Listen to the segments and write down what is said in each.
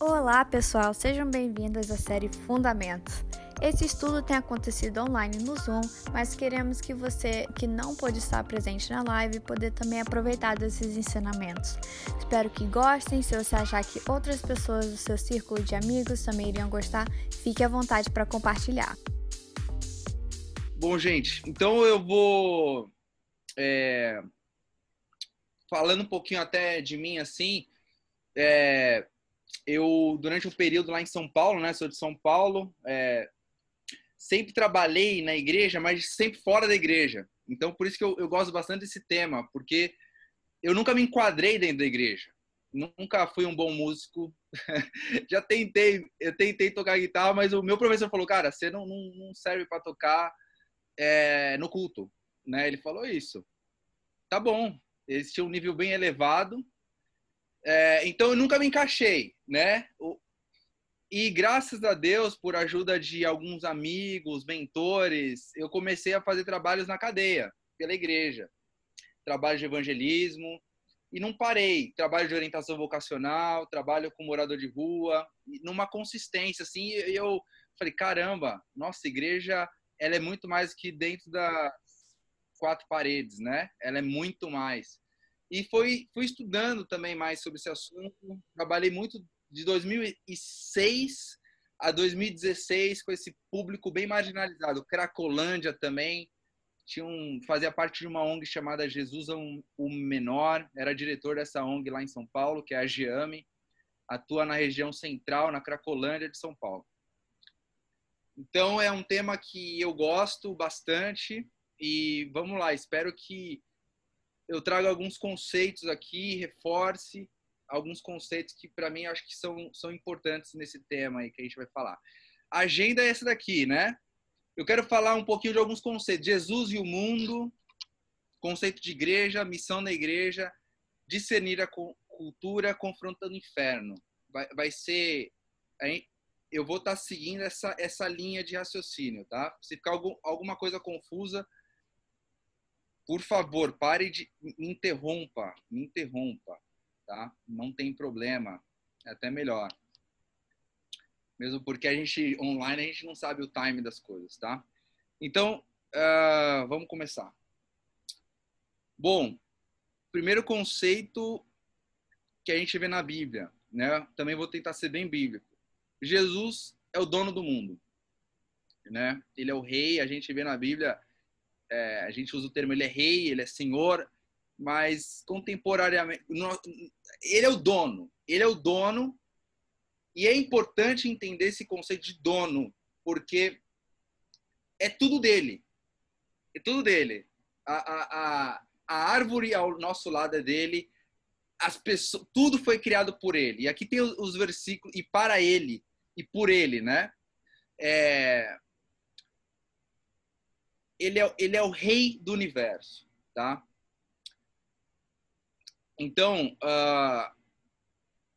Olá, pessoal, sejam bem-vindos à série Fundamentos. Esse estudo tem acontecido online no Zoom, mas queremos que você que não pôde estar presente na live poder também aproveitar desses ensinamentos. Espero que gostem. Se você achar que outras pessoas do seu círculo de amigos também iriam gostar, fique à vontade para compartilhar. Bom, gente, então eu vou é, falando um pouquinho até de mim assim. É, eu, durante um período lá em São Paulo, né? Sou de São Paulo, é, sempre trabalhei na igreja, mas sempre fora da igreja. Então, por isso que eu, eu gosto bastante desse tema, porque eu nunca me enquadrei dentro da igreja. Nunca fui um bom músico. Já tentei, eu tentei tocar guitarra, mas o meu professor falou, cara, você não, não, não serve para tocar é, no culto, né? Ele falou isso. Tá bom. Eles tinham um nível bem elevado, é, então eu nunca me encaixei, né? E graças a Deus, por ajuda de alguns amigos, mentores, eu comecei a fazer trabalhos na cadeia, pela igreja. Trabalho de evangelismo. E não parei. Trabalho de orientação vocacional, trabalho com morador de rua, numa consistência, assim. Eu falei, caramba, nossa igreja, ela é muito mais que dentro das quatro paredes, né? Ela é muito mais. E foi, fui estudando também mais sobre esse assunto. Trabalhei muito de 2006 a 2016 com esse público bem marginalizado. Cracolândia também. Tinha um, fazia parte de uma ONG chamada Jesus o Menor. Era diretor dessa ONG lá em São Paulo, que é a GEAME. Atua na região central, na Cracolândia de São Paulo. Então é um tema que eu gosto bastante e vamos lá, espero que eu trago alguns conceitos aqui, reforce alguns conceitos que para mim acho que são, são importantes nesse tema aí que a gente vai falar. A agenda é essa daqui, né? Eu quero falar um pouquinho de alguns conceitos. Jesus e o mundo, conceito de igreja, missão da igreja, discernir a cultura confrontando o inferno. Vai, vai ser... Eu vou estar tá seguindo essa, essa linha de raciocínio, tá? Se ficar algum, alguma coisa confusa, por favor, pare de me interrompa, me interrompa, tá? Não tem problema, é até melhor. Mesmo porque a gente online a gente não sabe o time das coisas, tá? Então, uh, vamos começar. Bom, primeiro conceito que a gente vê na Bíblia, né? Também vou tentar ser bem bíblico. Jesus é o dono do mundo, né? Ele é o rei. A gente vê na Bíblia é, a gente usa o termo ele é rei, ele é senhor, mas contemporaneamente ele é o dono, ele é o dono e é importante entender esse conceito de dono, porque é tudo dele, é tudo dele. A, a, a, a árvore ao nosso lado é dele, as pessoas, tudo foi criado por ele. E aqui tem os, os versículos e para ele e por ele, né? É, ele é, ele é o rei do universo, tá? Então, uh,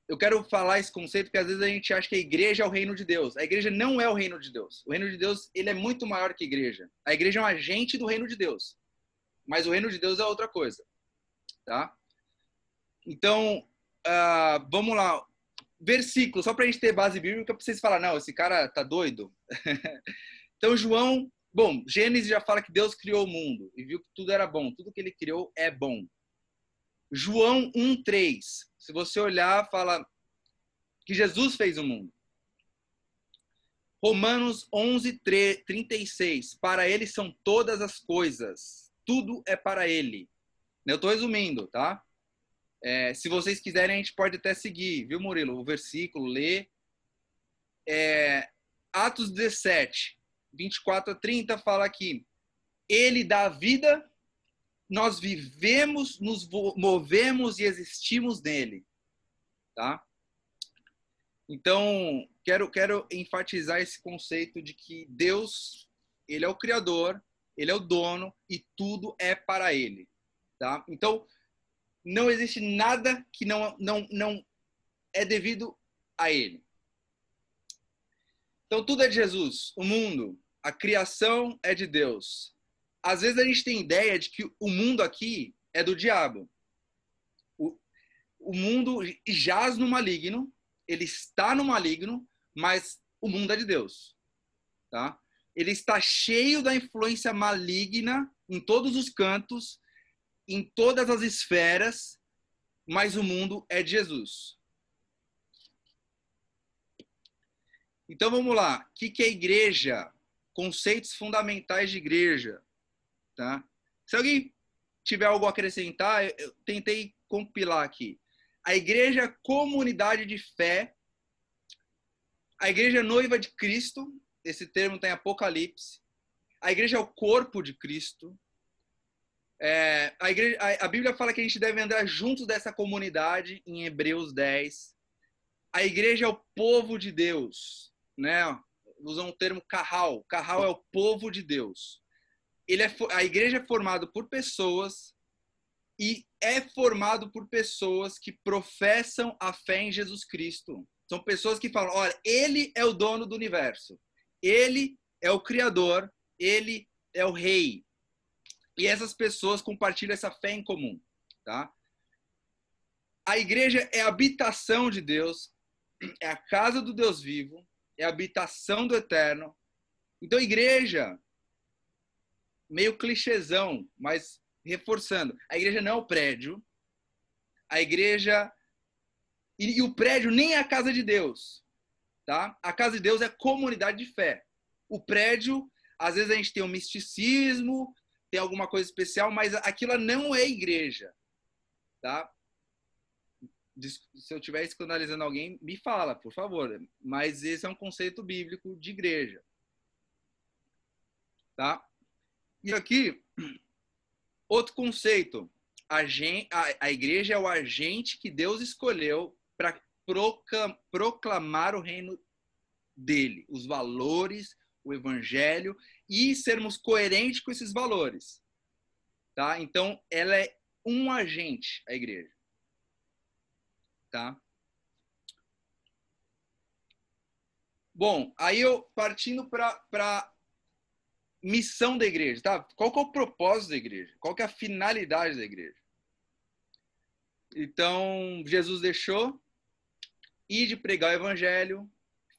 eu quero falar esse conceito porque às vezes a gente acha que a igreja é o reino de Deus. A igreja não é o reino de Deus. O reino de Deus ele é muito maior que a igreja. A igreja é um agente do reino de Deus, mas o reino de Deus é outra coisa, tá? Então, uh, vamos lá. Versículo, só para a gente ter base bíblica, para vocês falar, não, esse cara tá doido. então, João Bom, Gênesis já fala que Deus criou o mundo e viu que tudo era bom. Tudo que ele criou é bom. João 1:3. Se você olhar, fala que Jesus fez o mundo. Romanos 11:36. Para ele são todas as coisas. Tudo é para ele. Eu estou resumindo, tá? É, se vocês quiserem, a gente pode até seguir, viu, Murilo? O versículo, ler. É, Atos 17. 24 a 30 fala aqui: Ele dá vida, nós vivemos, nos movemos e existimos nele. Tá? Então, quero, quero enfatizar esse conceito de que Deus, ele é o criador, ele é o dono e tudo é para ele, tá? Então, não existe nada que não não não é devido a ele. Então, tudo é de Jesus, o mundo, a criação é de Deus. Às vezes a gente tem ideia de que o mundo aqui é do diabo. O, o mundo jaz no maligno ele está no maligno, mas o mundo é de Deus, tá? Ele está cheio da influência maligna em todos os cantos, em todas as esferas, mas o mundo é de Jesus. Então vamos lá. O que, que é igreja? Conceitos fundamentais de igreja. Tá? Se alguém tiver algo a acrescentar, eu tentei compilar aqui. A igreja é comunidade de fé. A igreja é noiva de Cristo. Esse termo está em Apocalipse. A igreja é o corpo de Cristo. É, a, igreja, a, a, Bíblia fala que a gente deve andar juntos dessa comunidade em Hebreus 10. A igreja é o povo de Deus, né? Usam o termo carral. Carral é o povo de Deus. Ele é, a igreja é formada por pessoas e é formado por pessoas que professam a fé em Jesus Cristo. São pessoas que falam: olha, ele é o dono do universo, ele é o criador, ele é o rei, e essas pessoas compartilham essa fé em comum, tá? A igreja é a habitação de Deus, é a casa do Deus vivo, é a habitação do eterno. Então, igreja, meio clichêzão, mas reforçando, a igreja não é o prédio, a igreja e, e, o prédio nem é a casa de Deus, tá? A casa de Deus é comunidade de fé. O prédio, às vezes a gente tem um misticismo, tem alguma coisa especial, mas aquilo não é igreja, tá? Se eu estiver escandalizando alguém, me fala, por favor. Mas esse é um conceito bíblico de igreja, tá? E aqui, outro conceito. A, gente, a, a igreja é o agente que Deus escolheu para proclamar o reino dele, os valores, o evangelho e sermos coerentes com esses valores. Tá? Então, ela é um agente, a igreja. Tá? Bom, aí eu partindo para missão da igreja, tá? Qual que é o propósito da igreja? Qual que é a finalidade da igreja? Então, Jesus deixou ir de pregar o evangelho,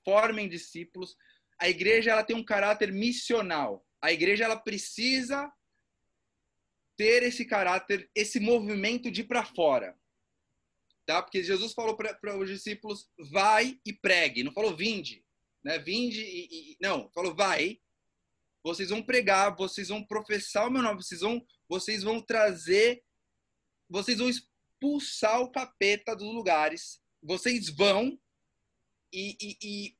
formem discípulos, a igreja ela tem um caráter missional. A igreja ela precisa ter esse caráter, esse movimento de para fora. Tá? Porque Jesus falou para os discípulos, vai e pregue. Não falou vinde. Né? Vinde e, e, Não, falou vai. Vocês vão pregar, vocês vão professar o meu nome, vocês vão, vocês vão trazer, vocês vão expulsar o capeta dos lugares. Vocês vão e, e, e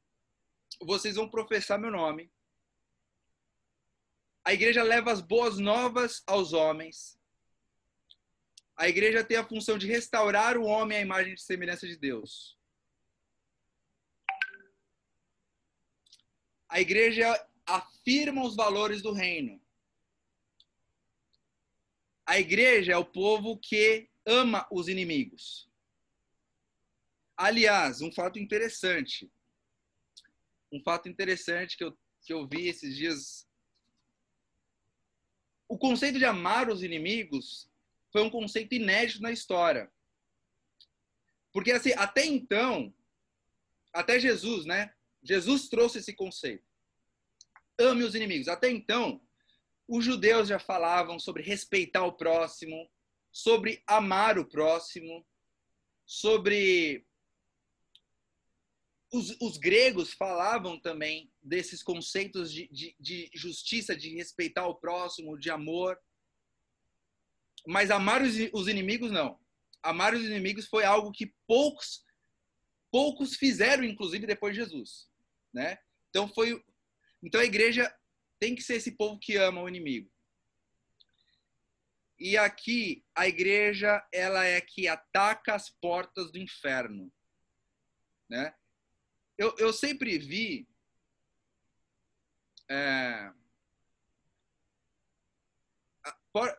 vocês vão professar meu nome. A igreja leva as boas novas aos homens. A igreja tem a função de restaurar o homem à imagem e semelhança de Deus. A igreja afirma os valores do reino. A igreja é o povo que ama os inimigos. Aliás, um fato interessante um fato interessante que eu, que eu vi esses dias. O conceito de amar os inimigos foi um conceito inédito na história. Porque assim, até então, até Jesus, né? Jesus trouxe esse conceito. Ame os inimigos. Até então, os judeus já falavam sobre respeitar o próximo, sobre amar o próximo, sobre os, os, gregos falavam também desses conceitos de, de, de, justiça, de respeitar o próximo, de amor. Mas amar os, os, inimigos, não. Amar os inimigos foi algo que poucos poucos fizeram, inclusive, depois de Jesus. Né? Então, foi, então a igreja tem que ser esse povo que ama o inimigo. E aqui, a igreja ela é que ataca as portas do inferno. Né? eu, eu sempre vi. É,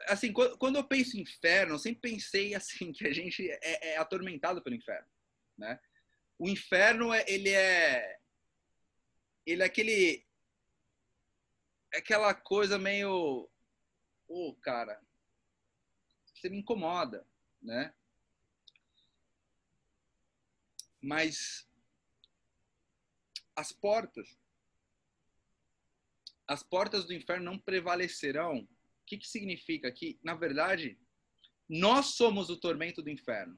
assim, quando eu penso em inferno, eu sempre pensei assim que a gente é, é atormentado pelo inferno, né? O inferno ele é ele é aquele é aquela coisa meio ô, oh, cara, você me incomoda, né? Mas as portas. As portas do inferno não prevalecerão. Que, que significa? Que, na verdade, nós somos o tormento do inferno.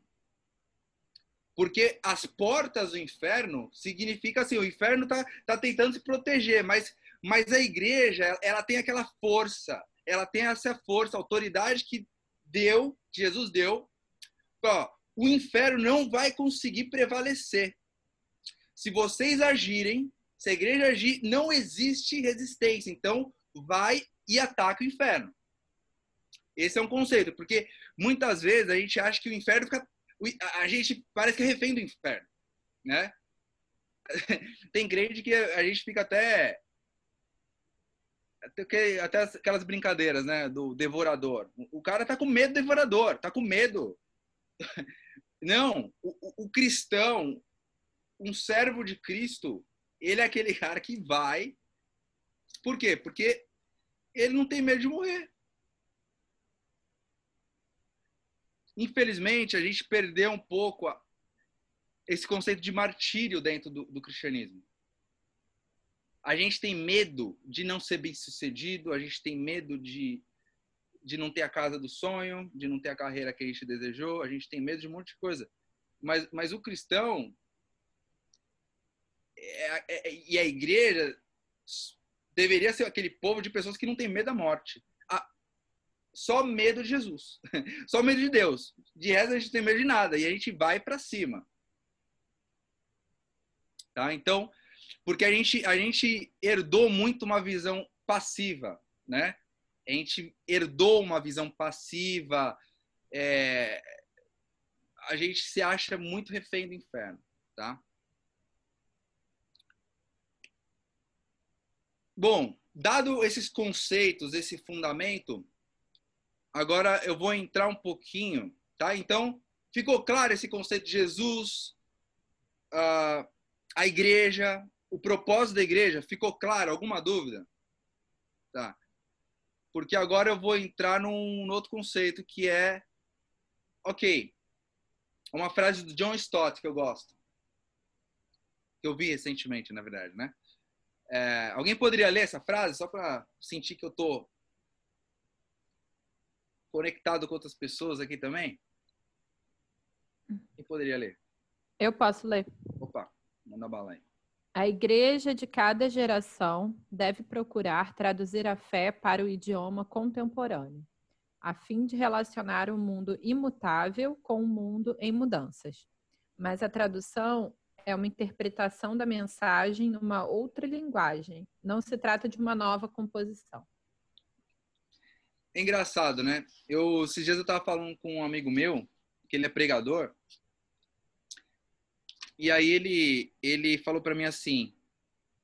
Porque as portas do inferno significa assim, o inferno está tá tentando se proteger, mas, mas a igreja, ela tem aquela força, ela tem essa força, autoridade que deu, Jesus deu. Ó, o inferno não vai conseguir prevalecer. Se vocês agirem, se a igreja agir, não existe resistência. Então, vai e ataca o inferno. Esse é um conceito, porque muitas vezes a gente acha que o inferno fica a gente parece que é refém do inferno, né? Tem crente que a gente fica até até aquelas brincadeiras, né, do devorador. O cara tá com medo do devorador, tá com medo. Não, o, o cristão, um servo de Cristo, ele é aquele cara que vai. Por quê? Porque ele não tem medo de morrer. Infelizmente, a gente perdeu um pouco a, esse conceito de martírio dentro do, do cristianismo. A gente tem medo de não ser bem sucedido, a gente tem medo de, de não ter a casa do sonho, de não ter a carreira que a gente desejou, a gente tem medo de um monte de coisa. Mas, mas o cristão é, é, e a igreja deveria ser aquele povo de pessoas que não tem medo da morte só medo de Jesus. Só medo de Deus. De resto, a gente não tem medo de nada. E a gente vai para cima. Tá? Então, porque a gente, a gente herdou muito uma visão passiva, né? A gente herdou uma visão passiva. É... A gente se acha muito refém do inferno, tá? Bom, dado esses conceitos, esse fundamento, Agora eu vou entrar um pouquinho, tá? Então, ficou claro esse conceito de Jesus, a, a igreja, o propósito da igreja? Ficou claro? Alguma dúvida? Tá. Porque agora eu vou entrar num, num outro conceito que é, ok, uma frase do John Stott que eu gosto, que eu vi recentemente, na verdade, né? É, alguém poderia ler essa frase só para sentir que eu tô conectado com outras pessoas aqui também? Quem poderia ler? Eu posso ler. Opa, manda bala aí. A igreja de cada geração deve procurar traduzir a fé para o idioma contemporâneo, a fim de relacionar o mundo imutável com o mundo em mudanças. Mas a tradução é uma interpretação da mensagem numa outra linguagem, não se trata de uma nova composição. É engraçado, né? Eu, esses dias eu tava falando com um amigo meu, que ele é pregador, e aí ele, ele falou para mim assim,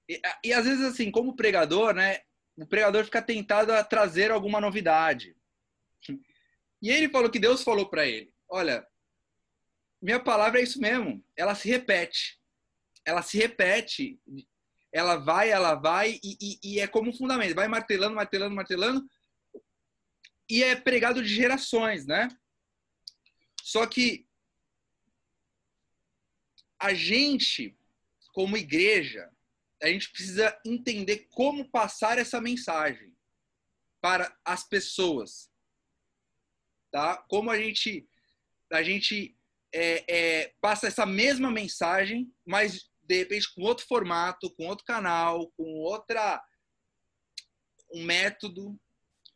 e, e, às vezes assim, como pregador, né, o pregador fica tentado a trazer alguma novidade. E ele falou que Deus falou para ele, olha, minha palavra é isso mesmo, ela se repete. Ela se repete, ela vai, ela vai, e, e, e é como um fundamento, vai martelando, martelando, martelando, e é pregado de gerações, né? Só que a gente, como igreja, a gente precisa entender como passar essa mensagem para as pessoas, tá? Como a gente a gente é, é, passa essa mesma mensagem, mas de repente com outro formato, com outro canal, com outra um método,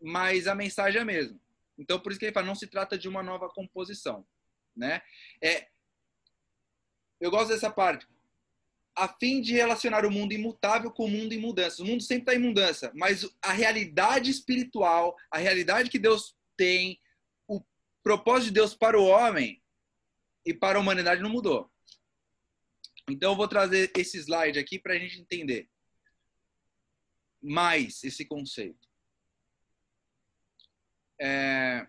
mas a mensagem é a mesma. Então, por isso que ele fala, não se trata de uma nova composição, né? É, eu gosto dessa parte. A fim de relacionar o mundo imutável com o mundo em mudança. O mundo sempre está em mudança, mas a realidade espiritual, a realidade que Deus tem, o propósito de Deus para o homem e para a humanidade não mudou. Então, eu vou trazer esse slide aqui para a gente entender mais esse conceito. É...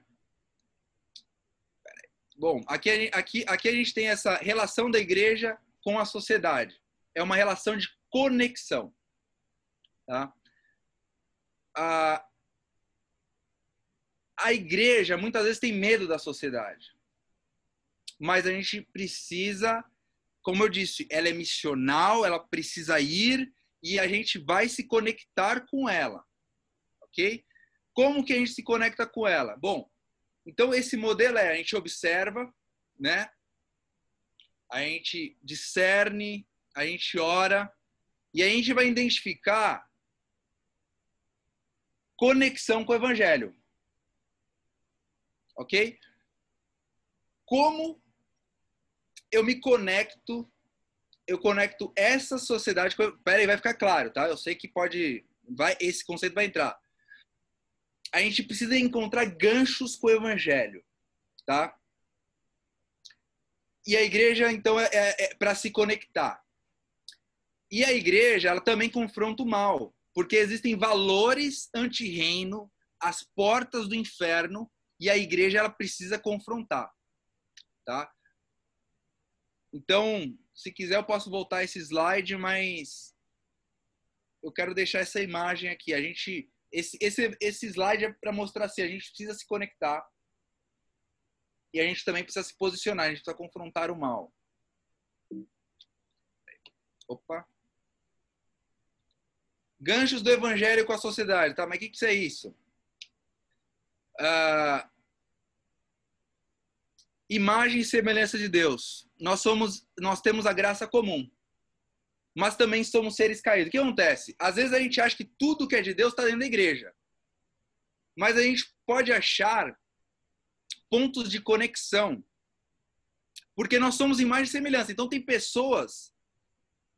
Bom, aqui, aqui, aqui a gente tem essa relação da igreja com a sociedade. É uma relação de conexão. Tá? A, a igreja muitas vezes tem medo da sociedade. Mas a gente precisa como eu disse, ela é missional, ela precisa ir e a gente vai se conectar com ela. Ok? Como que a gente se conecta com ela? Bom, então esse modelo é a gente observa, né? A gente discerne, a gente ora e a gente vai identificar conexão com o evangelho. Ok? Como eu me conecto, eu conecto essa sociedade com. Peraí, vai ficar claro, tá? Eu sei que pode. Vai, esse conceito vai entrar. A gente precisa encontrar ganchos com o evangelho, tá? E a igreja, então, é, é, é para se conectar. E a igreja, ela também confronta o mal, porque existem valores anti-reino, as portas do inferno, e a igreja ela precisa confrontar, tá? Então, se quiser eu posso voltar esse slide, mas eu quero deixar essa imagem aqui. A gente esse esse esse slide é para mostrar assim, a gente precisa se conectar. E a gente também precisa se posicionar, a gente precisa confrontar o mal. Opa. Ganchos do evangelho com a sociedade. Tá, mas o que, que é isso? Uh, imagem e semelhança de Deus. Nós somos, nós temos a graça comum, mas também somos seres caídos. O que acontece? Às vezes a gente acha que tudo que é de Deus está dentro da igreja, mas a gente pode achar pontos de conexão, porque nós somos imagem e semelhança. Então tem pessoas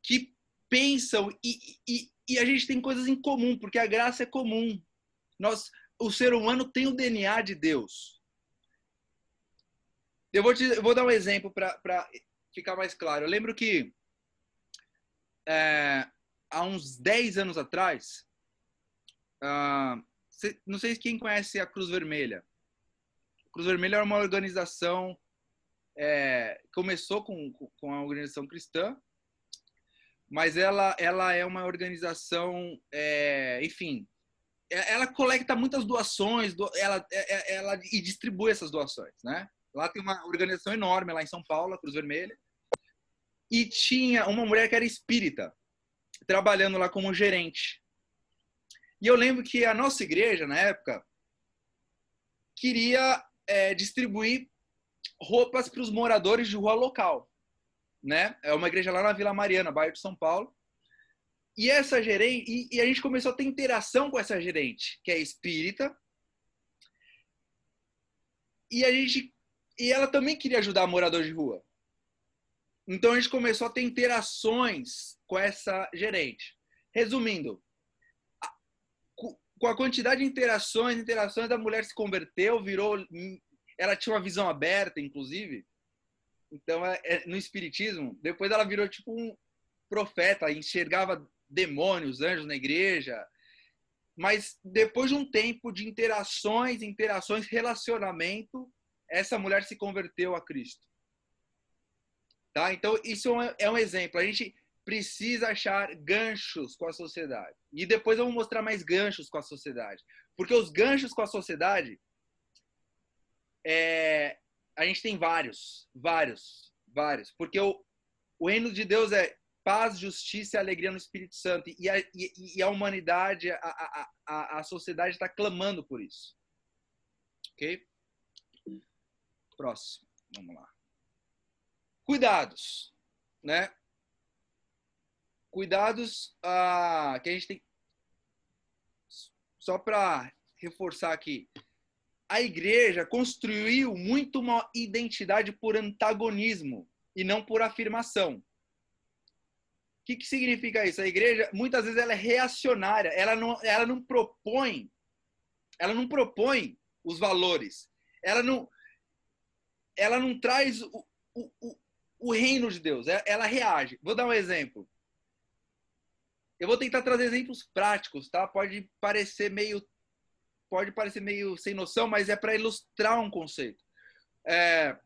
que pensam e, e, e a gente tem coisas em comum, porque a graça é comum. Nós, o ser humano tem o DNA de Deus. Eu vou, te, eu vou dar um exemplo para ficar mais claro. Eu lembro que é, há uns 10 anos atrás, uh, não sei quem conhece a Cruz Vermelha. A Cruz Vermelha é uma organização, é, começou com, com a organização cristã, mas ela, ela é uma organização, é, enfim, é, ela coleta muitas doações, ela, é, é, ela e distribui essas doações, né? Lá tem uma organização enorme lá em São Paulo, a Cruz Vermelha, e tinha uma mulher que era espírita, trabalhando lá como gerente. E eu lembro que a nossa igreja, na época, queria é, distribuir roupas para os moradores de rua local né? É uma igreja lá na Vila Mariana, bairro de São Paulo. E essa gerente, e, e, a gente começou a ter interação com essa gerente, que é espírita. E a gente e ela também queria ajudar morador de rua. Então a gente começou a ter interações com essa gerente. Resumindo, com a quantidade de interações, interações da mulher se converteu, virou, ela tinha uma visão aberta, inclusive, então, é, é, no espiritismo, depois ela virou tipo um profeta, enxergava demônios, anjos na igreja. Mas depois de um tempo de interações, interações, relacionamento, essa mulher se converteu a Cristo. Tá? Então, isso é um é exemplo. A gente precisa achar ganchos com a sociedade. E depois eu vou mostrar mais ganchos com a sociedade. Porque os ganchos com a sociedade é, a gente tem vários, vários, vários. Porque o, o reino de Deus é paz, justiça e alegria no Espírito Santo. E a, e, e a humanidade, a, a, a, a sociedade está clamando por isso. Ok? Próximo. Vamos lá. Cuidados, né? Cuidados ah, que a gente tem. Só para reforçar aqui a igreja construiu muito uma identidade por antagonismo e não por afirmação. O que, que significa isso? A igreja, muitas vezes, ela é reacionária, ela não, ela não propõe, ela não propõe os valores, ela não, ela não traz o, o, o, reino de Deus, ela, ela reage. Vou dar um exemplo. Eu vou tentar trazer exemplos práticos, tá? Pode parecer meio pode parecer meio sem noção, mas é para ilustrar um conceito. É,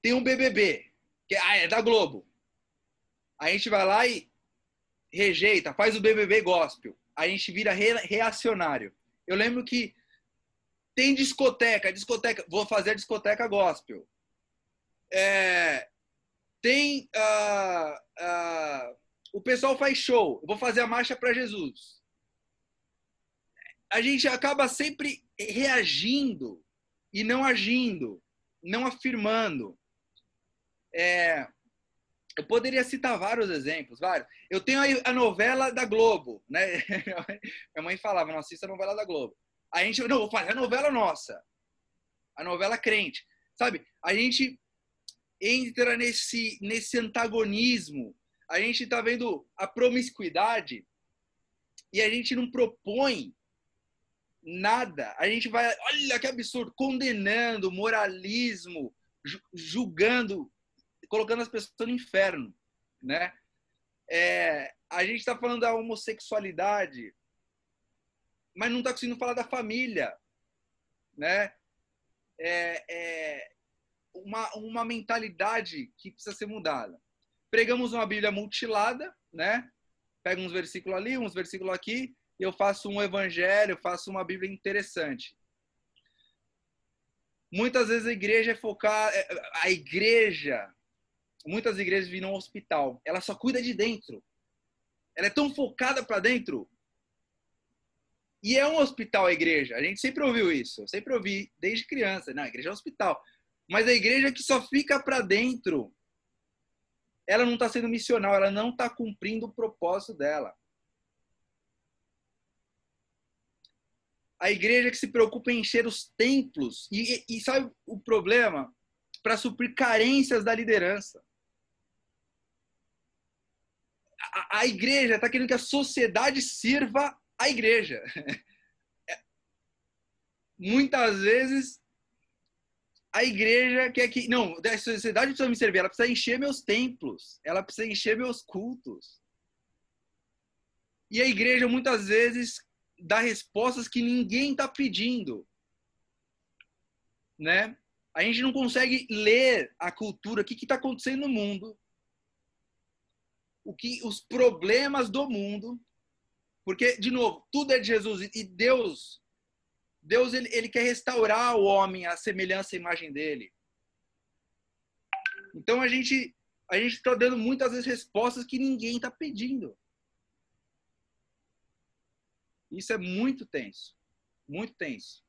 tem um BBB, que ah, é da Globo. A gente vai lá e rejeita, faz o BBB gospel. A gente vira re, reacionário. Eu lembro que tem discoteca, discoteca, vou fazer discoteca gospel. É, Tem. Uh, uh, o pessoal faz show. Eu vou fazer a marcha para Jesus. A gente acaba sempre reagindo e não agindo, não afirmando. É, eu poderia citar vários exemplos, vários. Eu tenho a novela da Globo, né? Minha mãe falava, não assista a novela da Globo. A gente, não, vou fazer a novela nossa. A novela crente. Sabe? A gente entra nesse, nesse antagonismo. A gente está vendo a promiscuidade e a gente não propõe nada. A gente vai, olha que absurdo, condenando, moralismo, julgando, colocando as pessoas no inferno, né? É, a gente está falando da homossexualidade, mas não está conseguindo falar da família, né? É, é uma, uma mentalidade que precisa ser mudada. Pregamos uma Bíblia mutilada, né? Pega uns versículos ali, uns versículos aqui, e eu faço um evangelho, faço uma Bíblia interessante. Muitas vezes a igreja é focada, é, a igreja, muitas igrejas viram um hospital. Ela só cuida de dentro. Ela é tão focada para dentro. E é um hospital a igreja. A gente sempre ouviu isso. Eu sempre ouvi desde criança. Não, a igreja é um hospital. Mas a igreja que só fica para dentro, ela não está sendo missional, ela não está cumprindo o propósito dela. a igreja que se preocupa em encher os templos. E, e sabe o problema? Para suprir carências da liderança. A, a igreja está querendo que a sociedade sirva a igreja. Muitas vezes a igreja quer que. Não, a sociedade precisa me servir, ela precisa encher meus templos, ela precisa encher meus cultos. E a igreja muitas vezes dar respostas que ninguém está pedindo. Né? A gente não consegue ler a cultura, o que está acontecendo no mundo, o que os problemas do mundo, porque de novo tudo é de Jesus e Deus, Deus ele, ele quer restaurar o homem à semelhança e imagem dele. Então a gente a gente está dando muitas vezes respostas que ninguém está pedindo. Isso é muito tenso. Muito tenso.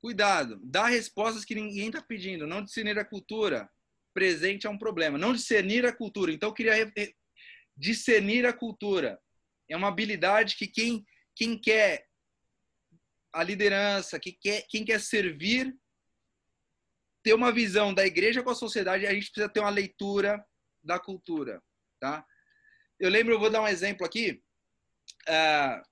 Cuidado, dá respostas que ninguém está pedindo. Não discernir a cultura presente é um problema. Não discernir a cultura. Então, eu queria discernir a cultura. É uma habilidade que quem, quem quer a liderança, que quer, quem quer servir, ter uma visão da igreja com a sociedade, a gente precisa ter uma leitura da cultura. Tá? Eu lembro, eu vou dar um exemplo aqui. Uh,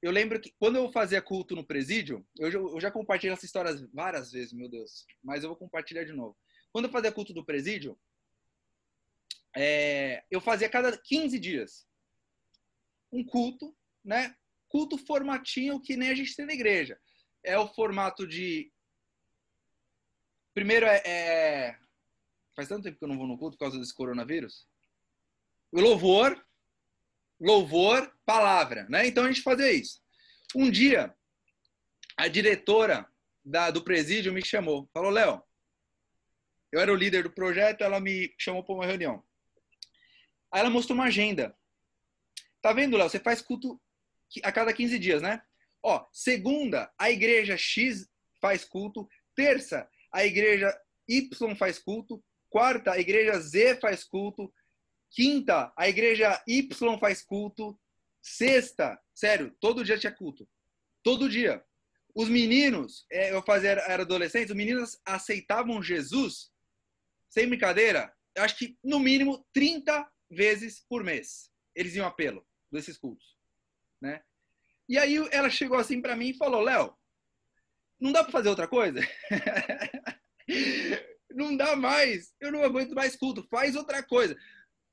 eu lembro que quando eu fazia culto no presídio, eu eu já compartilhei essa história várias vezes, meu Deus, mas eu vou compartilhar de novo. Quando eu fazia culto no presídio, é, eu fazia cada 15 dias um culto, né? Culto formatinho que nem a gente tem na igreja. É o formato de. Primeiro é, é. Faz tanto tempo que eu não vou no culto por causa desse coronavírus. Louvor, louvor, palavra, né? Então a gente fazia isso. Um dia, a diretora da, do presídio me chamou, falou, Léo, eu era o líder do projeto, ela me chamou para uma reunião. Aí ela mostrou uma agenda. Tá vendo, Léo? Você faz culto a cada 15 dias, né? Ó, segunda, a igreja X faz culto. Terça, a igreja Y faz culto. Quarta, a igreja Z faz culto. Quinta, a igreja Y faz culto. Sexta, sério, todo dia tinha culto. Todo dia. Os meninos, é, eu fazia, era adolescente, os meninos aceitavam Jesus, sem brincadeira, acho que no mínimo 30 vezes por mês. Eles iam apelo desses cultos, né? E aí ela chegou assim para mim e falou: "Léo, não dá para fazer outra coisa? não dá mais. Eu não aguento mais culto. Faz outra coisa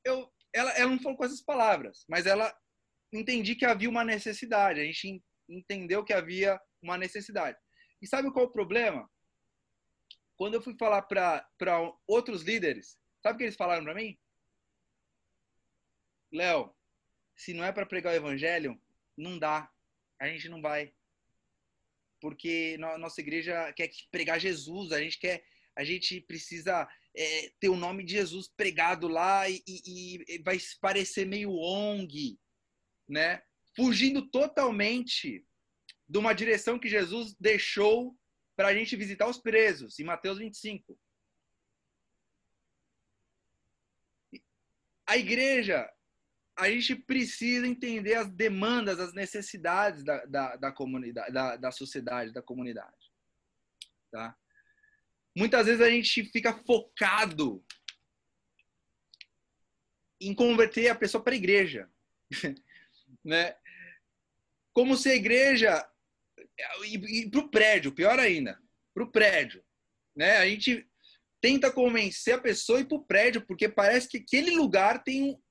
eu, ela, ela não falou com essas palavras, mas ela entendi que havia uma necessidade. A gente entendeu que havia uma necessidade. E sabe qual é o problema? Quando eu fui falar para outros líderes, sabe o que eles falaram para mim? Léo, se não é para pregar o evangelho, não dá. A gente não vai. Porque nossa igreja quer pregar Jesus, a gente quer a gente precisa é, ter o nome de Jesus pregado lá e, e, e vai parecer meio ONG, né? Fugindo totalmente de uma direção que Jesus deixou para a gente visitar os presos, em Mateus 25. A igreja, a gente precisa entender as demandas, as necessidades da, da, da comunidade, da, da sociedade, da comunidade. Tá? Muitas vezes a gente fica focado em converter a pessoa para a igreja. né? Como se a igreja. E, e para o prédio, pior ainda, para o prédio. Né? A gente tenta convencer a pessoa a ir para o prédio, porque parece que aquele lugar tem.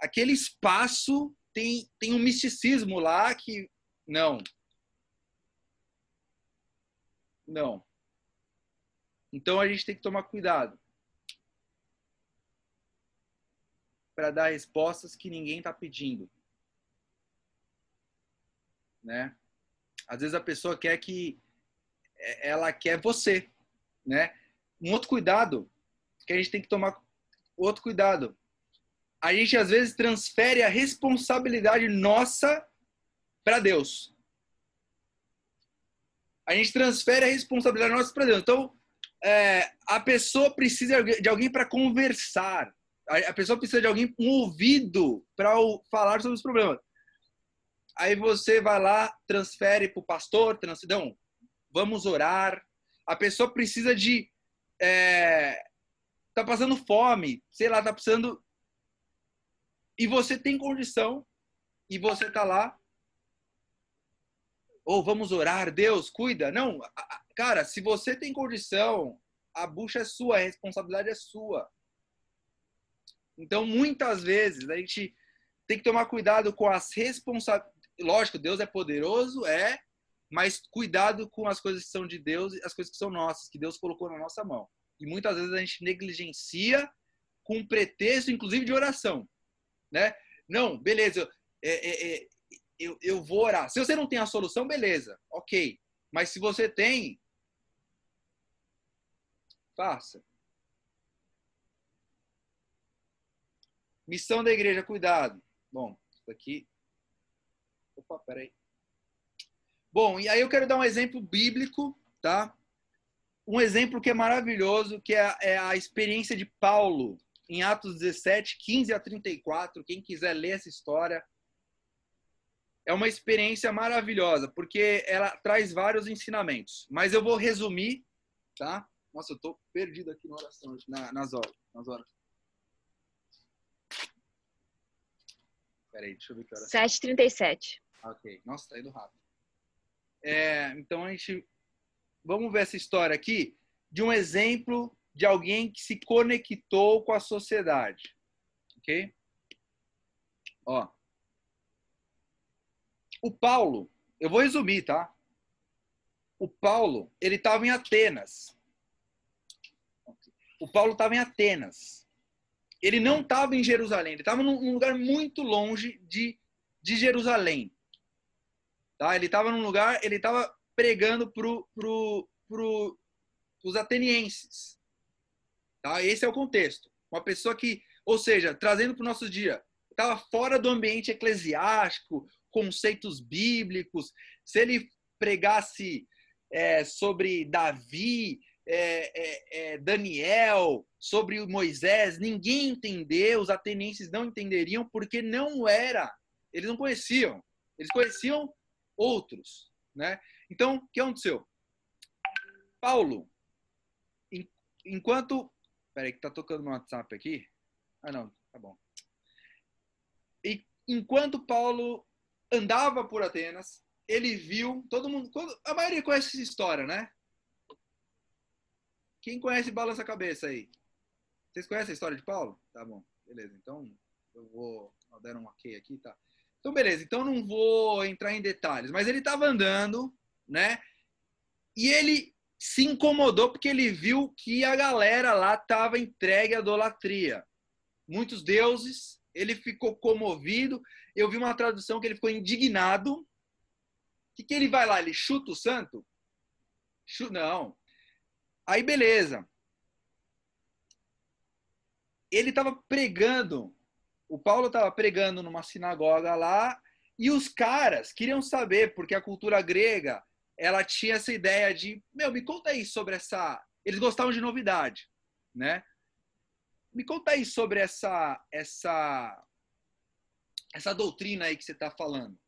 Aquele espaço tem, tem um misticismo lá que. Não. Não. Então a gente tem que tomar cuidado para dar respostas que ninguém está pedindo, né? Às vezes a pessoa quer que é, ela quer você, né? Um outro cuidado que a gente tem que tomar outro cuidado. A gente às vezes transfere a responsabilidade nossa para Deus. A gente transfere a responsabilidade nossa para Deus. Então, é, a pessoa precisa de alguém para conversar. A, pessoa precisa de alguém, um ouvido para falar sobre os problemas. Aí você vai lá, transfere para o pastor, trans, não, vamos orar. A pessoa precisa de. É, tá passando fome, sei lá, tá precisando. E você tem condição, e você tá lá. Ou oh, vamos orar, Deus, cuida. Não, Cara, se você tem condição, a bucha é sua, a responsabilidade é sua. Então, muitas vezes, a gente tem que tomar cuidado com as responsabilidades. Lógico, Deus é poderoso, é, mas cuidado com as coisas que são de Deus e as coisas que são nossas, que Deus colocou na nossa mão. E muitas vezes a gente negligencia com pretexto, inclusive, de oração. Né? Não, beleza, é, é, é, eu, eu vou orar. Se você não tem a solução, beleza, ok. Mas se você tem, Faça. Missão da igreja, cuidado. Bom, isso aqui. Opa, peraí. Bom, e aí eu quero dar um exemplo bíblico, tá? Um exemplo que é maravilhoso, que é, é a experiência de Paulo em Atos 17, 15 a 34. Quem quiser ler essa história, é uma experiência maravilhosa, porque ela traz vários ensinamentos. Mas eu vou resumir, tá? Nossa, eu tô perdido aqui na oração, na, nas horas. Nas horas. Peraí, deixa eu ver que hora. 7h37. Ok. Nossa, tá indo rápido. É, então a gente. Vamos ver essa história aqui de um exemplo de alguém que se conectou com a sociedade. Ok? Ó. O Paulo, eu vou resumir, tá? O Paulo, ele estava em Atenas o Paulo estava em Atenas. Ele não estava em Jerusalém, ele estava num lugar muito longe de, de Jerusalém. Tá? Ele estava num lugar, ele estava pregando para pro, pro, os atenienses. Tá? Esse é o contexto. Uma pessoa que, ou seja, trazendo para o nosso dia, estava fora do ambiente eclesiástico, conceitos bíblicos. Se ele pregasse é, sobre Davi, é, é, é, Daniel, sobre Moisés, ninguém entendeu, os atenienses não entenderiam porque não era, eles não conheciam, eles conheciam outros, né? Então, o que aconteceu? Paulo, enquanto, peraí que tá tocando no WhatsApp aqui, ah não, tá bom. E enquanto Paulo andava por Atenas, ele viu todo mundo, a maioria conhece essa história, né? Quem conhece Balança Cabeça aí? Vocês conhecem a história de Paulo? Tá bom, beleza. Então, eu vou dar um ok aqui, tá? Então, beleza. Então, não vou entrar em detalhes. Mas ele estava andando, né? E ele se incomodou porque ele viu que a galera lá estava entregue à idolatria. Muitos deuses. Ele ficou comovido. Eu vi uma tradução que ele ficou indignado. O que, que ele vai lá? Ele chuta o santo? Não. Aí beleza. ele estava pregando, o Paulo estava pregando numa sinagoga lá, e os caras queriam saber, porque a cultura grega, ela tinha essa ideia de, meu, me conta aí sobre essa, eles gostavam de novidade, né? Me conta aí sobre essa essa essa doutrina aí que você está falando.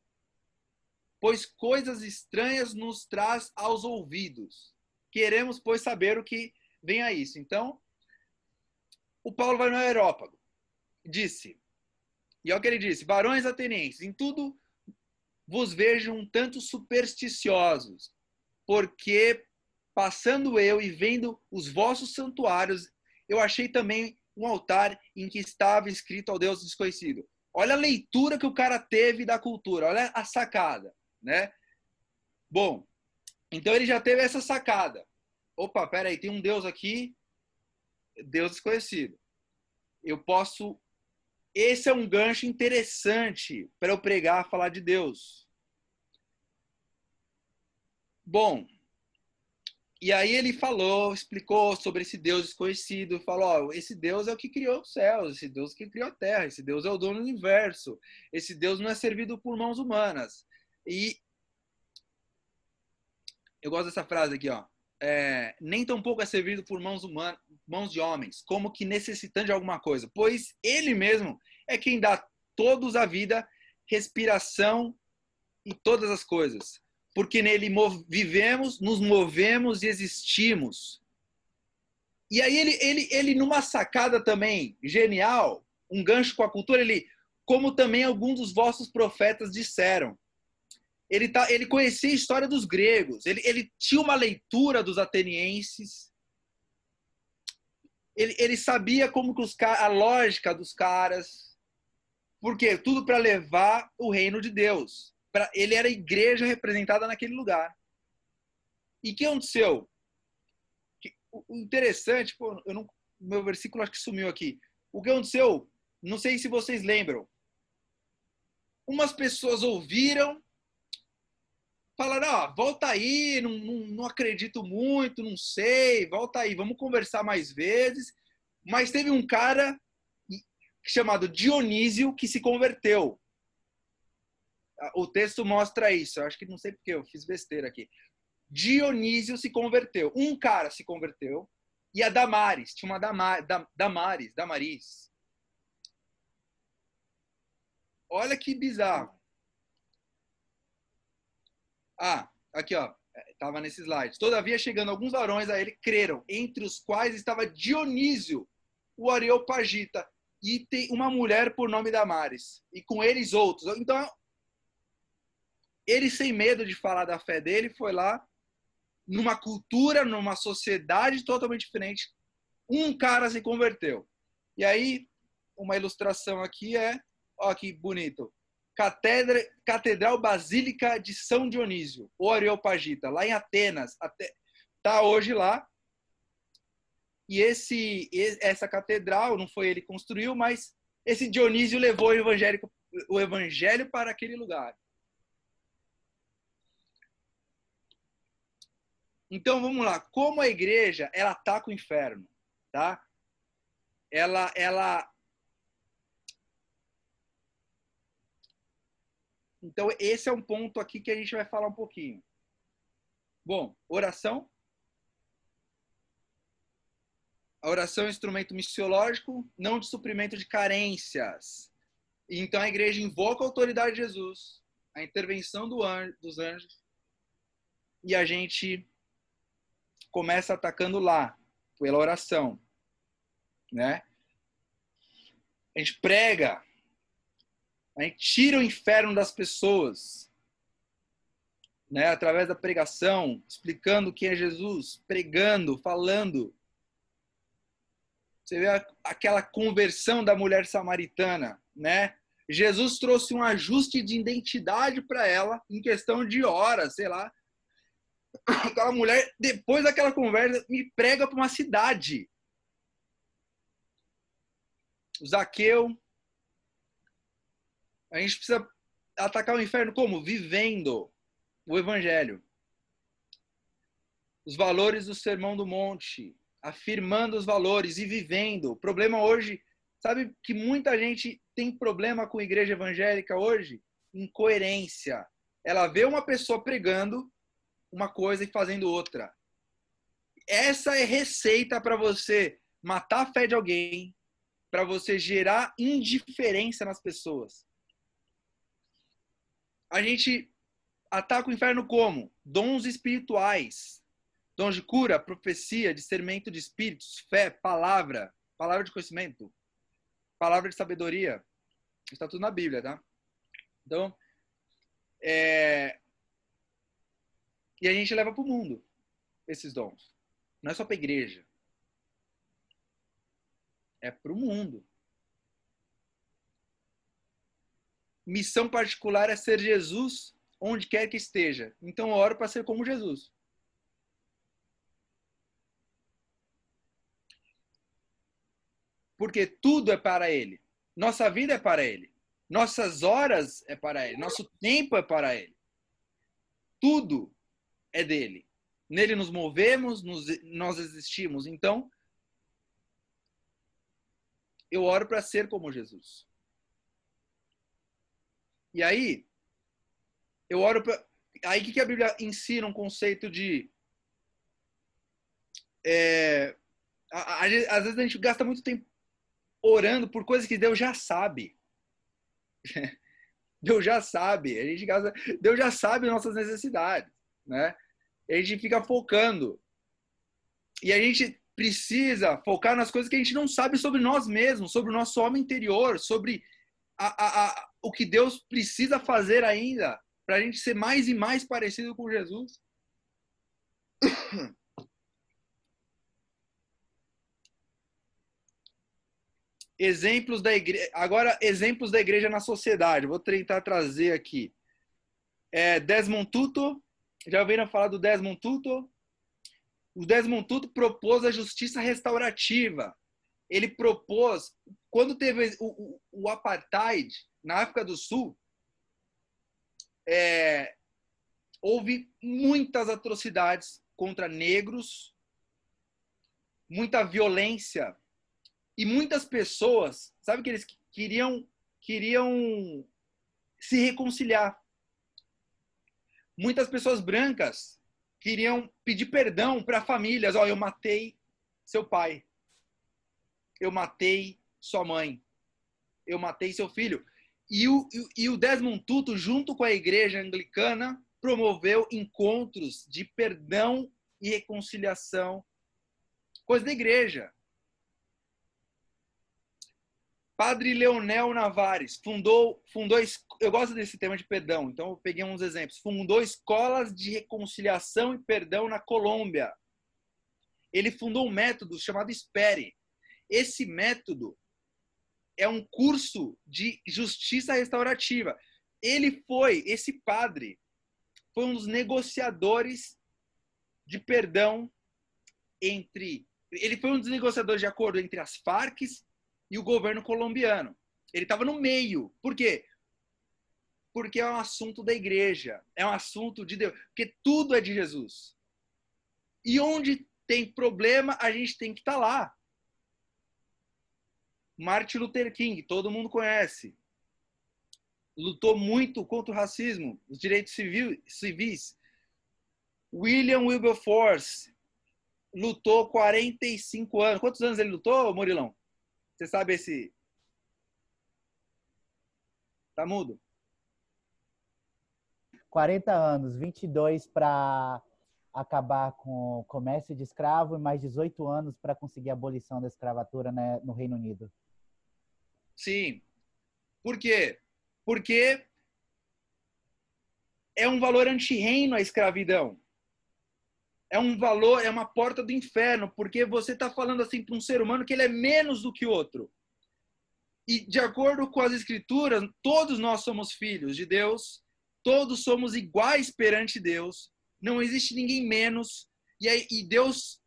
Pois coisas estranhas nos traz aos ouvidos. Queremos, pois, saber o que vem a isso. Então, o Paulo vai no aerópago. Disse, e é o que ele disse, varões atenienses, em tudo vos vejo um tanto supersticiosos, porque passando eu e vendo os vossos santuários, eu achei também um altar em que estava escrito ao Deus desconhecido. Olha a leitura que o cara teve da cultura, olha a sacada, né? Bom, então ele já teve essa sacada. Opa, peraí, tem um Deus aqui, Deus desconhecido. Eu posso. Esse é um gancho interessante para eu pregar, falar de Deus. Bom, e aí ele falou, explicou sobre esse Deus desconhecido, falou, ó, esse Deus é o que criou os céus, esse Deus que criou a terra, esse Deus é o dono do universo, esse Deus não é servido por mãos humanas. E eu gosto dessa frase aqui, ó. É, nem tampouco é servido por mãos humanas, mãos de homens, como que necessitando de alguma coisa, pois ele mesmo é quem dá todos a vida, respiração e todas as coisas porque nele vivemos, nos movemos e existimos. E aí ele, ele, ele numa sacada também genial, um gancho com a cultura, ele, como também alguns dos vossos profetas disseram, ele, tá, ele conhecia a história dos gregos, ele, ele tinha uma leitura dos atenienses, ele, ele sabia como que os, a lógica dos caras, porque tudo para levar o reino de Deus pra, ele era a igreja representada naquele lugar. E o que aconteceu? O interessante, pô, eu não, meu versículo acho que sumiu aqui. O que aconteceu? Não sei se vocês lembram. Umas pessoas ouviram, falaram: ah, volta aí, não, não, não acredito muito, não sei, volta aí, vamos conversar mais vezes. Mas teve um cara chamado Dionísio que se converteu o texto mostra isso. Eu acho que não sei porque eu fiz besteira aqui. Dionísio se converteu. Um cara se converteu. E a Damares, tinha uma Dama, Damares, Damaris. Olha que bizarro. Ah, aqui ó, estava nesse slide. Todavia, chegando alguns varões a ele, creram, entre os quais estava Dionísio, o Areopagita, e tem uma mulher por nome Damares, e com eles outros. Então, ele, sem medo de falar da fé dele, foi lá, numa cultura, numa sociedade totalmente diferente, um cara se converteu. E aí, uma ilustração aqui é, ó que bonito, Catedra, Catedral Basílica de São Dionísio, o Areopagita, lá em Atenas, até, tá hoje lá. E esse, essa catedral, não foi ele que construiu, mas esse Dionísio levou o evangelho, o evangelho para aquele lugar. Então vamos lá, como a igreja ela ataca o inferno, tá? Ela ela Então esse é um ponto aqui que a gente vai falar um pouquinho. Bom, oração. A oração é um instrumento missiológico, não de suprimento de carências. Então a igreja invoca a autoridade de Jesus, a intervenção do anjo, dos anjos, e a gente começa atacando lá, pela oração, né? A gente prega, gente tira o inferno das pessoas, né? Através da pregação, explicando quem é Jesus, pregando, falando. Você vê aquela conversão da mulher samaritana, né? Jesus trouxe um ajuste de identidade para ela em questão de horas, sei lá, aquela mulher, depois daquela conversa, me prega para uma cidade. Zaqueu. A gente precisa atacar o inferno como? Vivendo o evangelho. Os valores do Sermão do Monte, afirmando os valores e vivendo. O problema hoje Sabe que muita gente tem problema com a igreja evangélica hoje? Incoerência. Ela vê uma pessoa pregando uma coisa e fazendo outra. Essa é receita para você matar a fé de alguém, para você gerar indiferença nas pessoas. A gente ataca o inferno como? Dons espirituais. Dons de cura, profecia, discernimento de espíritos, fé, palavra, palavra de conhecimento, palavra de sabedoria. Está tudo na Bíblia, tá? Então, é... e a gente leva para o mundo esses dons. Não é só para a igreja. É para o mundo. Missão particular é ser Jesus onde quer que esteja. Então eu oro para ser como Jesus. Porque tudo é para Ele. Nossa vida é para Ele. Nossas horas é para Ele. Nosso tempo é para Ele. Tudo é dele. Nele nos movemos, nos, nós existimos. Então, eu oro para ser como Jesus. E aí, eu oro para. Aí que, que a Bíblia ensina um conceito de. É, às vezes a gente gasta muito tempo orando por coisas que Deus já sabe. Deus já sabe. A gente gasta, Deus já sabe nossas necessidades, né? a gente fica focando. E a gente precisa focar nas coisas que a gente não sabe sobre nós mesmos, sobre o nosso homem interior, sobre a, a, a, o que Deus precisa fazer ainda para a gente ser mais e mais parecido com Jesus. Exemplos da igreja. Agora, exemplos da igreja na sociedade. Vou tentar trazer aqui. É, Desmond Tutu, já ouviram falar do Desmond Tutu? O Desmond Tutu propôs a justiça restaurativa. Ele propôs, quando teve o, o, o apartheid na África do Sul, é, houve muitas atrocidades contra negros, muita violência e muitas pessoas, sabe que eles queriam queriam se reconciliar muitas pessoas brancas queriam pedir perdão para famílias. Ó, oh, eu matei seu pai. Eu matei sua mãe. Eu matei seu filho. E o, e o Desmond Tutu, junto com a igreja anglicana, promoveu encontros de perdão e reconciliação. Coisa da igreja. Padre Leonel Navares fundou, fundou, eu gosto desse tema de perdão, então eu peguei uns exemplos. Fundou escolas de reconciliação e perdão na Colômbia. Ele fundou um método chamado Espere. Esse método é um curso de justiça restaurativa. Ele foi, esse padre, foi um dos negociadores de perdão entre. Ele foi um dos negociadores de acordo entre as Farc e o governo colombiano. Ele estava no meio. Por quê? Porque é um assunto da igreja, é um assunto de Deus, porque tudo é de Jesus. E onde tem problema, a gente tem que estar tá lá. Martin Luther King, todo mundo conhece. Lutou muito contra o racismo, os direitos civil, civis. William Wilberforce lutou 45 anos. Quantos anos ele lutou, Murilão? Você sabe esse. Tá mudo? 40 anos, 22 para acabar com o comércio de escravo e mais 18 anos para conseguir a abolição da escravatura né, no Reino Unido. Sim. Por quê? Porque é um valor anti-reino a escravidão é um valor, é uma porta do inferno, porque você está falando assim para um ser humano que ele é menos do que outro. E de acordo com as escrituras, todos nós somos filhos de Deus, todos somos iguais perante Deus, não existe ninguém menos, e, aí, e Deus